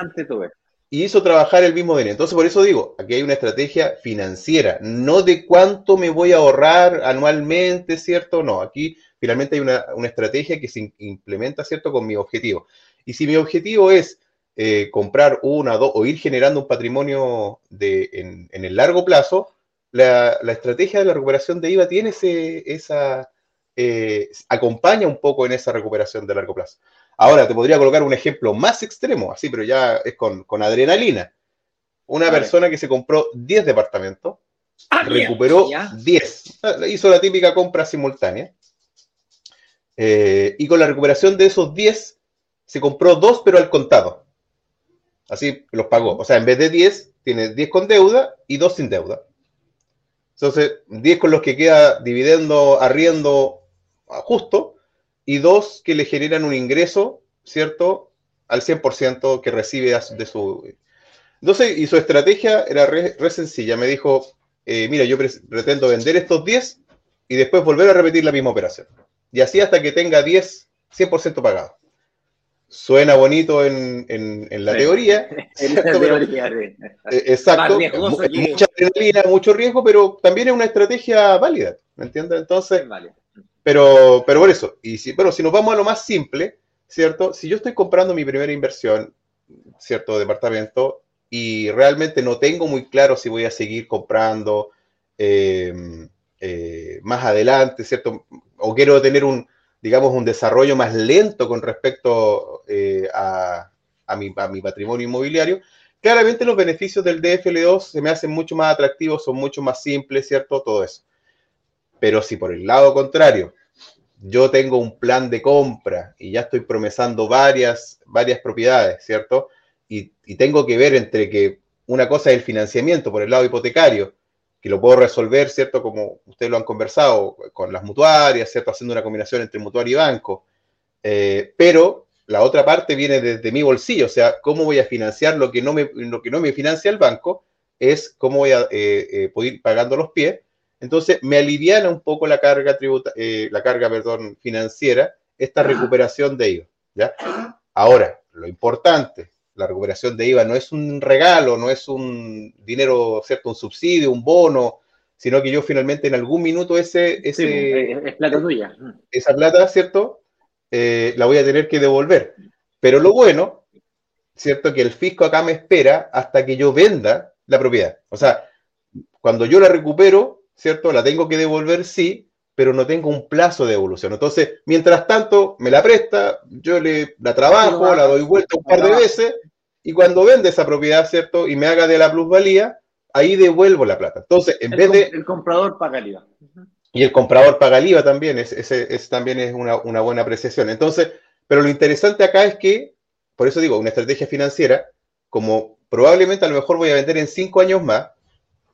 y hizo trabajar el mismo dinero. Entonces, por eso digo, aquí hay una estrategia financiera, no de cuánto me voy a ahorrar anualmente, ¿cierto? No, aquí finalmente hay una, estrategia que se implementa, ¿cierto?, con mi objetivo. Y si mi objetivo es eh, comprar una, dos o ir generando un patrimonio de, en, el largo plazo, la, estrategia de la recuperación de IVA tiene ese, esa, eh, acompaña un poco en esa recuperación de largo plazo. Ahora, te podría colocar un ejemplo más extremo, así, pero ya es con, adrenalina. Una persona que se compró 10 departamentos, ah, recuperó 10. Hizo la típica compra simultánea. Eh, y con la recuperación de esos 10, se compró 2, pero al contado. Así los pagó. O sea, en vez de 10, tiene 10 con deuda y 2 sin deuda. Entonces, 10 con los que queda dividendo, arriendo justo, y dos que le generan un ingreso, ¿cierto? Al 100% que recibe de su... Entonces, y su estrategia era re, sencilla. Me dijo, eh, mira, yo pretendo vender estos 10 y después volver a repetir la misma operación. Y así hasta que tenga 10, 100% pagado. Suena bonito en, la teoría. En la teoría, (laughs) eh, Exacto. Mucha adrenalina, mucho riesgo, pero también es una estrategia válida. ¿Me entiendes? Entonces, vale. Pero, pero por eso, y si, bueno, si nos vamos a lo más simple, ¿cierto? Si yo estoy comprando mi primera inversión, ¿cierto? Departamento, y realmente no tengo muy claro si voy a seguir comprando eh, eh, más adelante, ¿cierto? O quiero tener un, digamos, un desarrollo más lento con respecto eh, a, a, mi, a mi patrimonio inmobiliario, claramente los beneficios del DFL2 se me hacen mucho más atractivos, son mucho más simples, ¿cierto? Todo eso. Pero si por el lado contrario, yo tengo un plan de compra y ya estoy promesando varias, varias propiedades, ¿cierto? Y, tengo que ver entre que una cosa es el financiamiento por el lado hipotecario, que lo puedo resolver, ¿cierto? Como ustedes lo han conversado con las mutuarias, ¿cierto? Haciendo una combinación entre mutuario y banco. Eh, pero la otra parte viene desde mi bolsillo, o sea, cómo voy a financiar lo que no me, lo que no me financia el banco, es cómo voy a eh, poder ir pagando los pies. Entonces, me aliviana un poco la carga, tributa, la carga perdón, financiera, esta recuperación de IVA. ¿ya? Ahora, lo importante, la recuperación de IVA no es un regalo, no es un dinero, ¿cierto? Un subsidio, un bono, sino que yo finalmente en algún minuto ese... ese es plata tuya. Esa plata, ¿cierto? Eh, la voy a tener que devolver. Pero lo bueno, ¿cierto? Que el fisco acá me espera hasta que yo venda la propiedad. O sea, cuando yo la recupero, ¿cierto? La tengo que devolver, sí, pero no tengo un plazo de devolución. Entonces, mientras tanto, me la presta, yo le la trabajo, la doy vuelta un par de veces, y cuando vende esa propiedad, ¿cierto? Y me haga de la plusvalía, ahí devuelvo la plata. Entonces, en vez de... El comprador paga el IVA. Y el comprador paga el IVA también, es, también es una, buena apreciación. Entonces, pero lo interesante acá es que, por eso digo, una estrategia financiera, como probablemente a lo mejor voy a vender en cinco años más,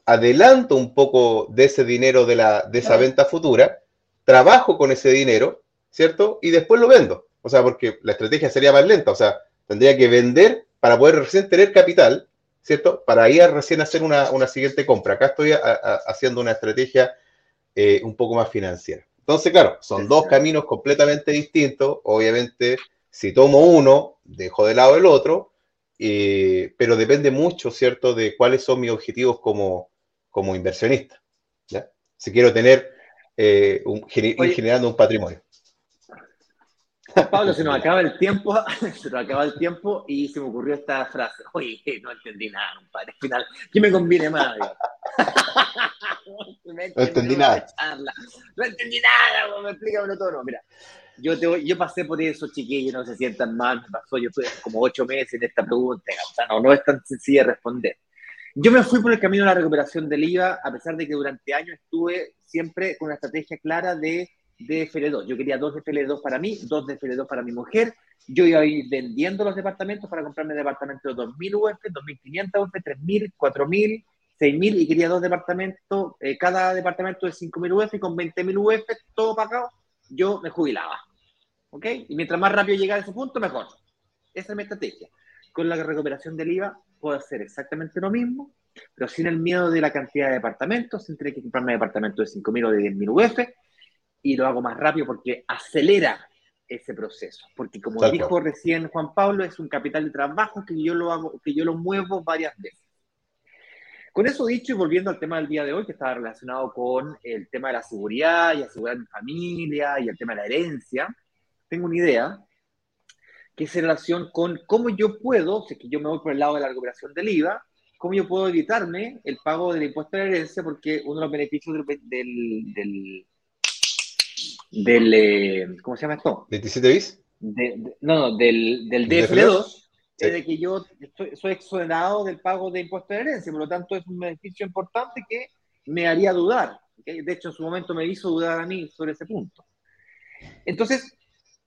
adelanto un poco de ese dinero de, la, de esa venta futura, trabajo con ese dinero, ¿cierto? Y después lo vendo. O sea, porque la estrategia sería más lenta, o sea, tendría que vender para poder recién tener capital ¿cierto? Para ir a recién hacer una, siguiente compra. Acá estoy haciendo una estrategia eh, un poco más financiera. Entonces, claro, son dos caminos completamente distintos. Obviamente, si tomo uno, dejo de lado el otro, eh, pero depende mucho, ¿cierto?, de cuáles son mis objetivos como, como inversionista. Si quiero tener, eh, un, ir generando un patrimonio. Pablo, se nos acaba el tiempo, (laughs) se nos acaba el tiempo y se me ocurrió esta frase. Oye, no entendí nada, compadre. Al final, ¿qué me conviene más? (laughs) no, entendí nada. No entendí nada, me explícamelo todo. No, mira, yo, te, yo pasé por eso, chiquillos, no se sientan mal, me pasó, yo estuve como ocho meses en esta pregunta, o sea, no, no es tan sencilla de responder. Yo me fui por el camino de la recuperación del IVA, a pesar de que durante años estuve siempre con una estrategia clara de de FL2. Yo quería dos de FL2 para mí, dos de FL2 para mi mujer. Yo iba a ir vendiendo los departamentos para comprarme departamentos de 2.000 UF, 2.500 UF, 3.000, 4.000, 6.000 y quería dos departamentos, eh, cada departamento de 5.000 UF y con 20.000 UF, todo pagado, yo me jubilaba. ¿Ok? Y mientras más rápido llegara a ese punto, mejor. Esa es mi estrategia. Con la recuperación del IVA puedo hacer exactamente lo mismo, pero sin el miedo de la cantidad de departamentos, sin tener que comprarme departamentos de 5.000 o de 10.000 UF, y lo hago más rápido porque acelera ese proceso. Porque como dijo recién Juan Pablo, es un capital de trabajo que yo lo hago, que yo lo muevo varias veces. Con eso dicho y volviendo al tema del día de hoy, que estaba relacionado con el tema de la seguridad y asegurar mi familia y el tema de la herencia, tengo una idea que es en relación con cómo yo puedo, si es que yo me voy por el lado de la recuperación del IVA, cómo yo puedo evitarme el pago del impuesto de la herencia, porque uno de los beneficios del del, eh, ¿cómo se llama esto? ¿27 bis? no, no, del, del DFL2, es de que yo soy exonerado del pago de impuesto de herencia, por lo tanto es un beneficio importante que me haría dudar. De hecho, en su momento me hizo dudar a mí sobre ese punto. Entonces,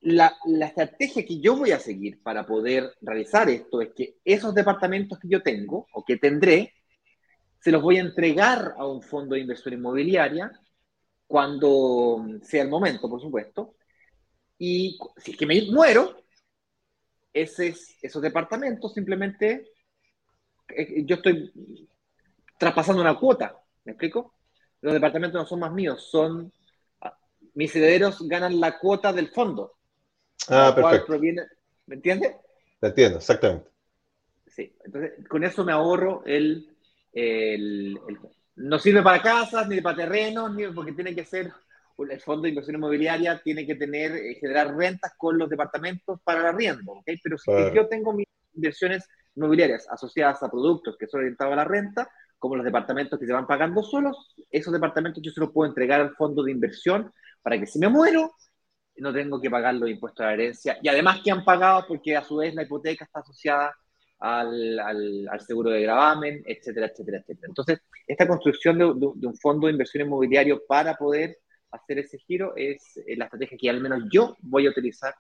la, la, estrategia que yo voy a seguir para poder realizar esto es que esos departamentos que yo tengo o que tendré, se los voy a entregar a un fondo de inversión inmobiliaria cuando sea el momento, por supuesto. Y si es que me muero, ese, esos departamentos simplemente, eh, yo estoy traspasando una cuota, ¿me explico? Los departamentos no son más míos, son, ah, mis herederos ganan la cuota del fondo. Ah, perfecto. ¿Me entiendes? Te entiendo, exactamente. Sí, entonces con eso me ahorro el, el, el no sirve para casas, ni para terrenos, ni porque tiene que ser, el fondo de inversión inmobiliaria tiene que tener, eh, generar rentas con los departamentos para el arriendo, ¿ok? Pero si yo tengo mis inversiones inmobiliarias asociadas a productos que son orientados a la renta, como los departamentos que se van pagando solos, esos departamentos yo se los puedo entregar al fondo de inversión para que si me muero, no tengo que pagar los impuestos de la herencia. Y además que han pagado porque a su vez la hipoteca está asociada al, al, seguro de gravamen, etcétera, etcétera, etcétera. Entonces, esta construcción de, un fondo de inversión inmobiliario para poder hacer ese giro es la estrategia que al menos yo voy a utilizar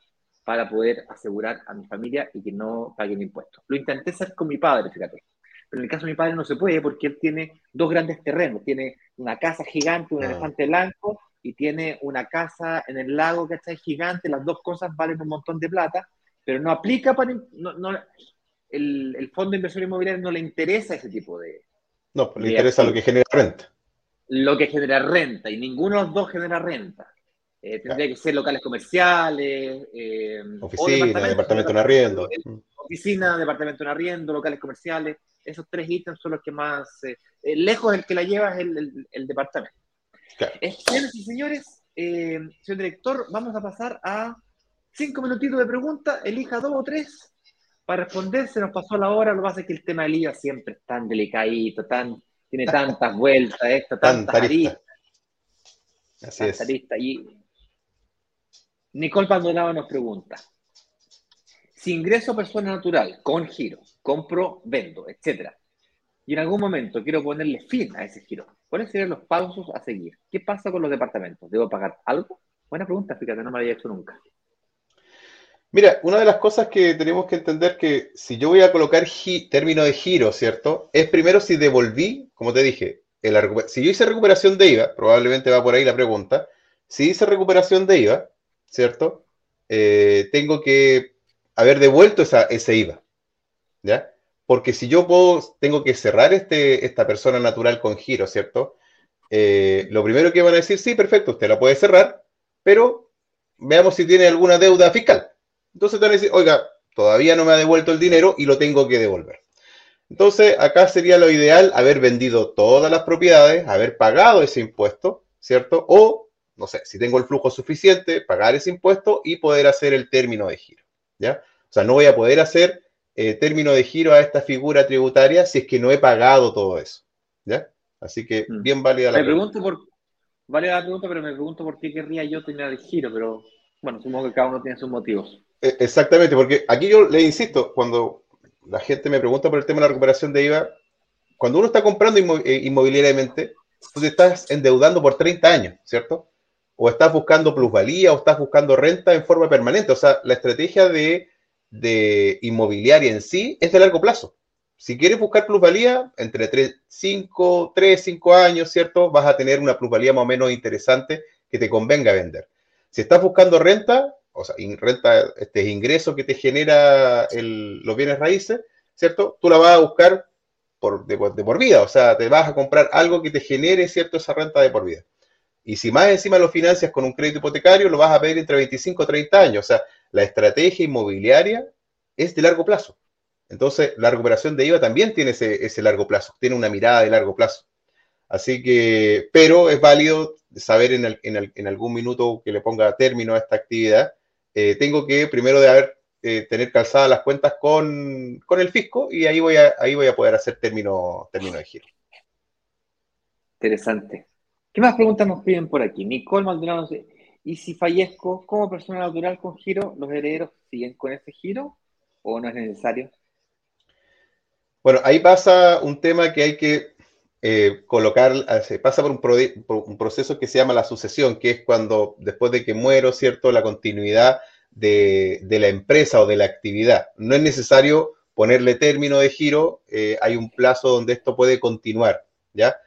para poder asegurar a mi familia y que no paguen impuestos. Lo intenté hacer con mi padre, fíjate. Pero en el caso de mi padre no se puede porque él tiene dos grandes terrenos. Tiene una casa gigante, un ah. elefante blanco y tiene una casa en el lago, que está gigante, las dos cosas valen un montón de plata, pero no aplica para... No, el, fondo de inversión inmobiliaria no le interesa ese tipo de... No, le interesa lo que genera renta. Lo que genera renta, y ninguno de los dos genera renta. Eh, tendría que ser locales comerciales, eh, oficina, departamento en arriendo. Oficina, departamento en arriendo, locales comerciales. Esos tres ítems son los que más. Eh, lejos el que la lleva es el, departamento. Señores y señores, señor director, vamos a pasar a cinco minutitos de pregunta. Elija dos o tres para responder. Se nos pasó la hora. Lo que pasa es que el tema del IVA siempre es tan delicadito, tan, tiene (laughs) tantas vueltas, esto, tantas aristas. Así es. Y Nicole Pandonado nos pregunta, si ingreso persona natural con giro, compro, vendo, etc. y en algún momento quiero ponerle fin a ese giro, ¿cuáles serían los pasos a seguir? ¿Qué pasa con los departamentos? ¿Debo pagar algo? Buena pregunta, fíjate, no me había hecho nunca. Mira, una de las cosas que tenemos que entender que si yo voy a colocar término de giro, ¿cierto? Es primero si devolví, como te dije, el si yo hice recuperación de IVA, probablemente va por ahí la pregunta, si hice recuperación de IVA, ¿cierto? Eh, tengo que haber devuelto ese IVA, ¿ya? Porque si yo puedo, tengo que cerrar este, esta persona natural con giro, ¿cierto? Eh, lo primero que van a decir, sí, perfecto, usted la puede cerrar, pero veamos si tiene alguna deuda fiscal. Entonces te van a decir, oiga, todavía no me ha devuelto el dinero y lo tengo que devolver. Entonces, acá sería lo ideal haber vendido todas las propiedades, haber pagado ese impuesto, ¿cierto? O no sé, si tengo el flujo suficiente, pagar ese impuesto y poder hacer el término de giro, ¿ya? O sea, no voy a poder hacer eh, término de giro a esta figura tributaria si es que no he pagado todo eso, ¿ya? Así que mm. bien válida la me pregunta. Pregunto por, válida la pregunta, pero me pregunto por qué querría yo tener el giro, pero bueno, supongo que cada uno tiene sus motivos. E, exactamente, porque aquí yo le insisto, cuando la gente me pregunta por el tema de la recuperación de IVA, cuando uno está comprando eh, inmobiliariamente, tú te estás endeudando por 30 años, ¿cierto? o estás buscando plusvalía o estás buscando renta en forma permanente. O sea, la estrategia de, inmobiliaria en sí es de largo plazo. Si quieres buscar plusvalía, entre 3, 5, 3, 5 años, ¿cierto? Vas a tener una plusvalía más o menos interesante que te convenga vender. Si estás buscando renta, o sea, renta, este ingreso que te genera los bienes raíces, ¿cierto? Tú la vas a buscar por, de, de, por vida, o sea, te vas a comprar algo que te genere, ¿cierto? Esa renta de por vida. Y si más encima lo financias con un crédito hipotecario, lo vas a pedir entre 25 y 30 años. O sea, la estrategia inmobiliaria es de largo plazo. Entonces, la recuperación de IVA también tiene ese, largo plazo, tiene una mirada de largo plazo. Así que, pero es válido saber en, algún minuto que le ponga término a esta actividad. Eh, tengo que primero de haber, eh, tener calzadas las cuentas con, el fisco y ahí voy a, ahí voy a poder hacer término, término de giro. Interesante. ¿Qué más preguntas nos piden por aquí? Nicole Maldonado ¿y si fallezco como persona natural con giro, los herederos siguen con ese giro o no es necesario? Bueno, ahí pasa un tema que hay que eh, colocar, se pasa por un, proceso que se llama la sucesión, que es cuando después de que muero, ¿cierto? La continuidad de, la empresa o de la actividad. No es necesario ponerle término de giro, eh, hay un plazo donde esto puede continuar, ¿ya?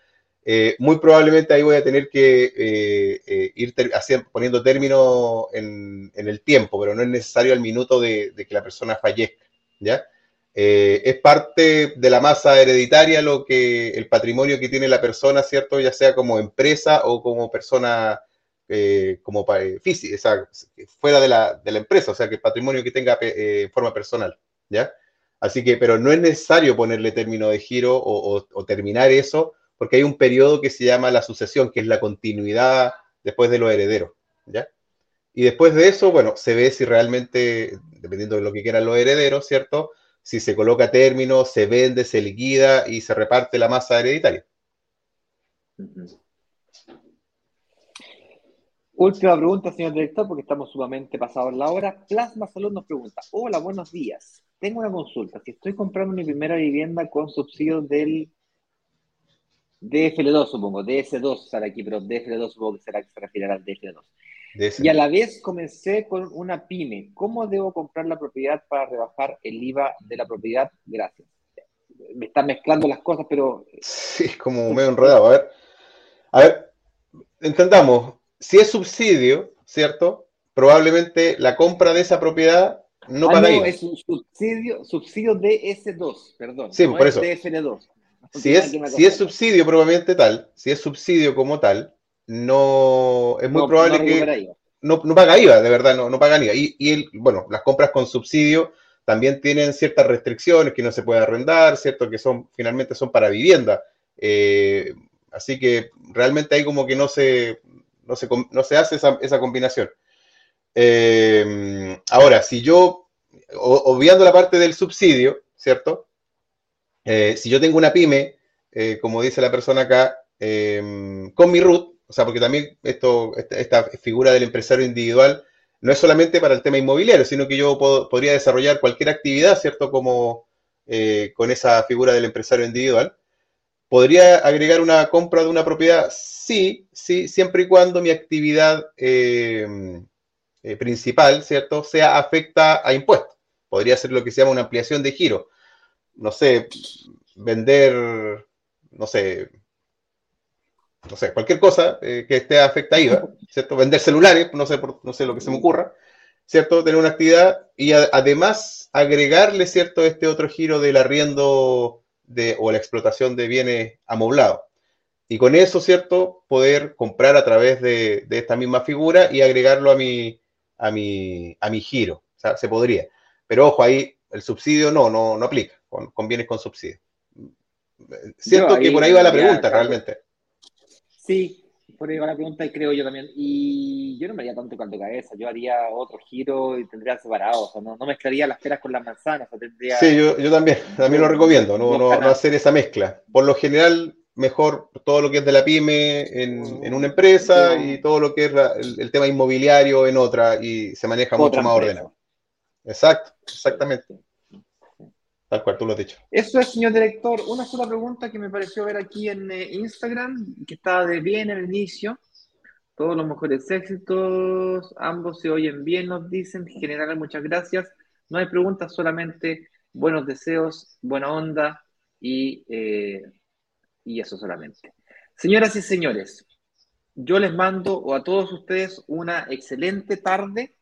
Eh, muy probablemente ahí voy a tener que eh, eh, ir poniendo término en, el tiempo, pero no es necesario al minuto de, que la persona fallezca, ¿ya? es parte de la masa hereditaria lo que el patrimonio que tiene la persona, ¿cierto? Ya sea como empresa o como persona como física, fuera de la, empresa, o sea, que el patrimonio que tenga en forma personal, ¿ya? Así que, pero no es necesario ponerle término de giro o terminar eso porque hay un periodo que se llama la sucesión, que es la continuidad después de los herederos, ¿ya? Y después de eso, bueno, se ve si realmente, dependiendo de lo que quieran los herederos, ¿cierto? Si se coloca término, se vende, se liquida y se reparte la masa hereditaria. Última pregunta, señor director, porque estamos sumamente pasados en la hora. Plasma Salud nos pregunta, hola, buenos días. Tengo una consulta. Si estoy comprando mi primera vivienda con subsidio del DFL2, supongo, DS2 sale aquí, pero DFL2 supongo que será que se refiere al DFL2. Y a la vez comencé con una pyme. ¿Cómo debo comprar la propiedad para rebajar el IVA de la propiedad? Gracias. Me están mezclando las cosas, pero. Sí, es como medio enredado. A ver, a ver, entendamos. si es subsidio, ¿cierto? Probablemente la compra de esa propiedad no ah, paga no, es un subsidio, subsidio DS2, perdón. Sí, por eso. DFN2. Si es, si es subsidio probablemente tal, si es subsidio como tal, no es muy probable que no, no, paga IVA, de verdad, no, no paga IVA. Y, y el, bueno, las compras con subsidio también tienen ciertas restricciones que no se puede arrendar, ¿cierto? Que son finalmente son para vivienda. Eh, así que realmente ahí como que no se, no se, no se hace esa, esa combinación. Eh, ahora, si yo, obviando la parte del subsidio, ¿cierto? Eh, si yo tengo una pyme, eh, como dice la persona acá, con mi RUT, o sea, porque también esto, esta, figura del empresario individual no es solamente para el tema inmobiliario, sino que yo podría desarrollar cualquier actividad, ¿cierto? Como con esa figura del empresario individual. ¿Podría agregar una compra de una propiedad? Sí, sí, siempre y cuando mi actividad eh, principal, ¿cierto?, sea afecta a impuestos. Podría ser lo que se llama una ampliación de giro. No sé, vender, no sé, no sé, cualquier cosa eh, que esté afecta ¿cierto? Vender celulares, no sé, no sé lo que se me ocurra, ¿cierto? Tener una actividad y además agregarle, ¿cierto?, este otro giro del arriendo de, o la explotación de bienes amoblados. Y con eso, ¿cierto?, poder comprar a través de, de esta misma figura y agregarlo a mi, a mi, a mi giro. O sea, se podría. Pero ojo, ahí el subsidio no, no, no aplica con, bienes con subsidio. Siento que por ahí va la pregunta realmente. Sí, por ahí va la pregunta y creo yo también. Y yo no me haría tanto caldo cabeza, yo haría otro giro y tendría separado, o sea, no, mezclaría las peras con las manzanas. Sí, yo, yo, también, también lo recomiendo, no, no, no, hacer esa mezcla. Por lo general, mejor todo lo que es de la pyme en, una empresa y todo lo que es el, tema inmobiliario en otra y se maneja mucho más ordenado. Exacto, exactamente. Tal cual tú lo has dicho. Eso es, señor director. Una sola pregunta que me pareció ver aquí en eh, Instagram, que estaba de bien en el inicio. Todos los mejores éxitos, ambos se oyen bien, nos dicen. General, muchas gracias. No hay preguntas, solamente buenos deseos, buena onda y eh, y eso solamente. Señoras y señores, yo les mando a todos ustedes una excelente tarde,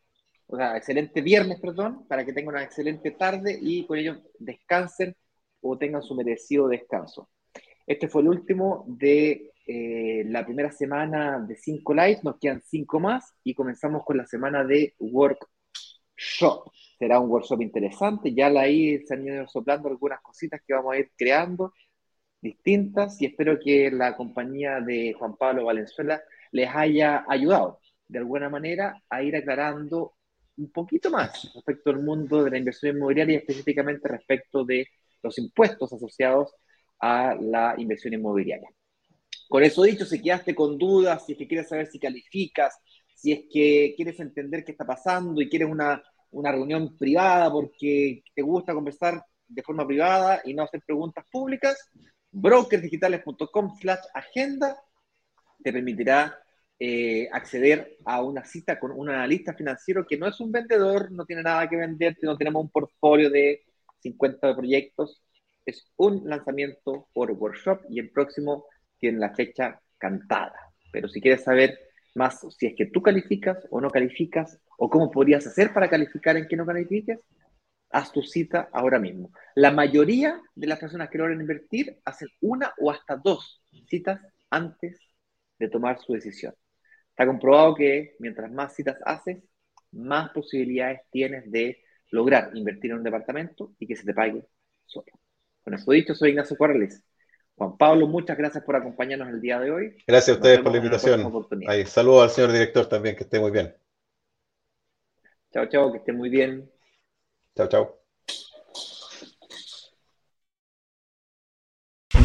o sea, excelente viernes, perdón, para que tengan una excelente tarde y con ello descansen o tengan su merecido descanso. Este fue el último de eh, la primera semana de cinco lives, nos quedan cinco más y comenzamos con la semana de workshop. Será un workshop interesante, ya ahí se han ido soplando algunas cositas que vamos a ir creando distintas y espero que la compañía de Juan Pablo Valenzuela les haya ayudado de alguna manera a ir aclarando un poquito más respecto al mundo de la inversión inmobiliaria y específicamente respecto de los impuestos asociados a la inversión inmobiliaria. Con eso dicho, si quedaste con dudas, si es que quieres saber si calificas, si es que quieres entender qué está pasando y quieres una, una reunión privada porque te gusta conversar de forma privada y no hacer preguntas públicas, brokersdigitales.com slash agenda te permitirá eh, acceder a una cita con un analista financiero que no es un vendedor, no tiene nada que vender, no tenemos un portfolio de 50 proyectos, es un lanzamiento por workshop y el próximo tiene la fecha cantada. Pero si quieres saber más si es que tú calificas o no calificas, o cómo podrías hacer para calificar en que no califiques, haz tu cita ahora mismo. La mayoría de las personas que logran invertir hacen una o hasta dos citas antes de tomar su decisión. Está comprobado que mientras más citas haces, más posibilidades tienes de lograr invertir en un departamento y que se te pague solo. Con eso dicho, soy Ignacio Corrales. Juan Pablo, muchas gracias por acompañarnos el día de hoy. Gracias a ustedes por la invitación. saludos al señor director también, que esté muy bien. Chao, chao, que esté muy bien. Chao, chao.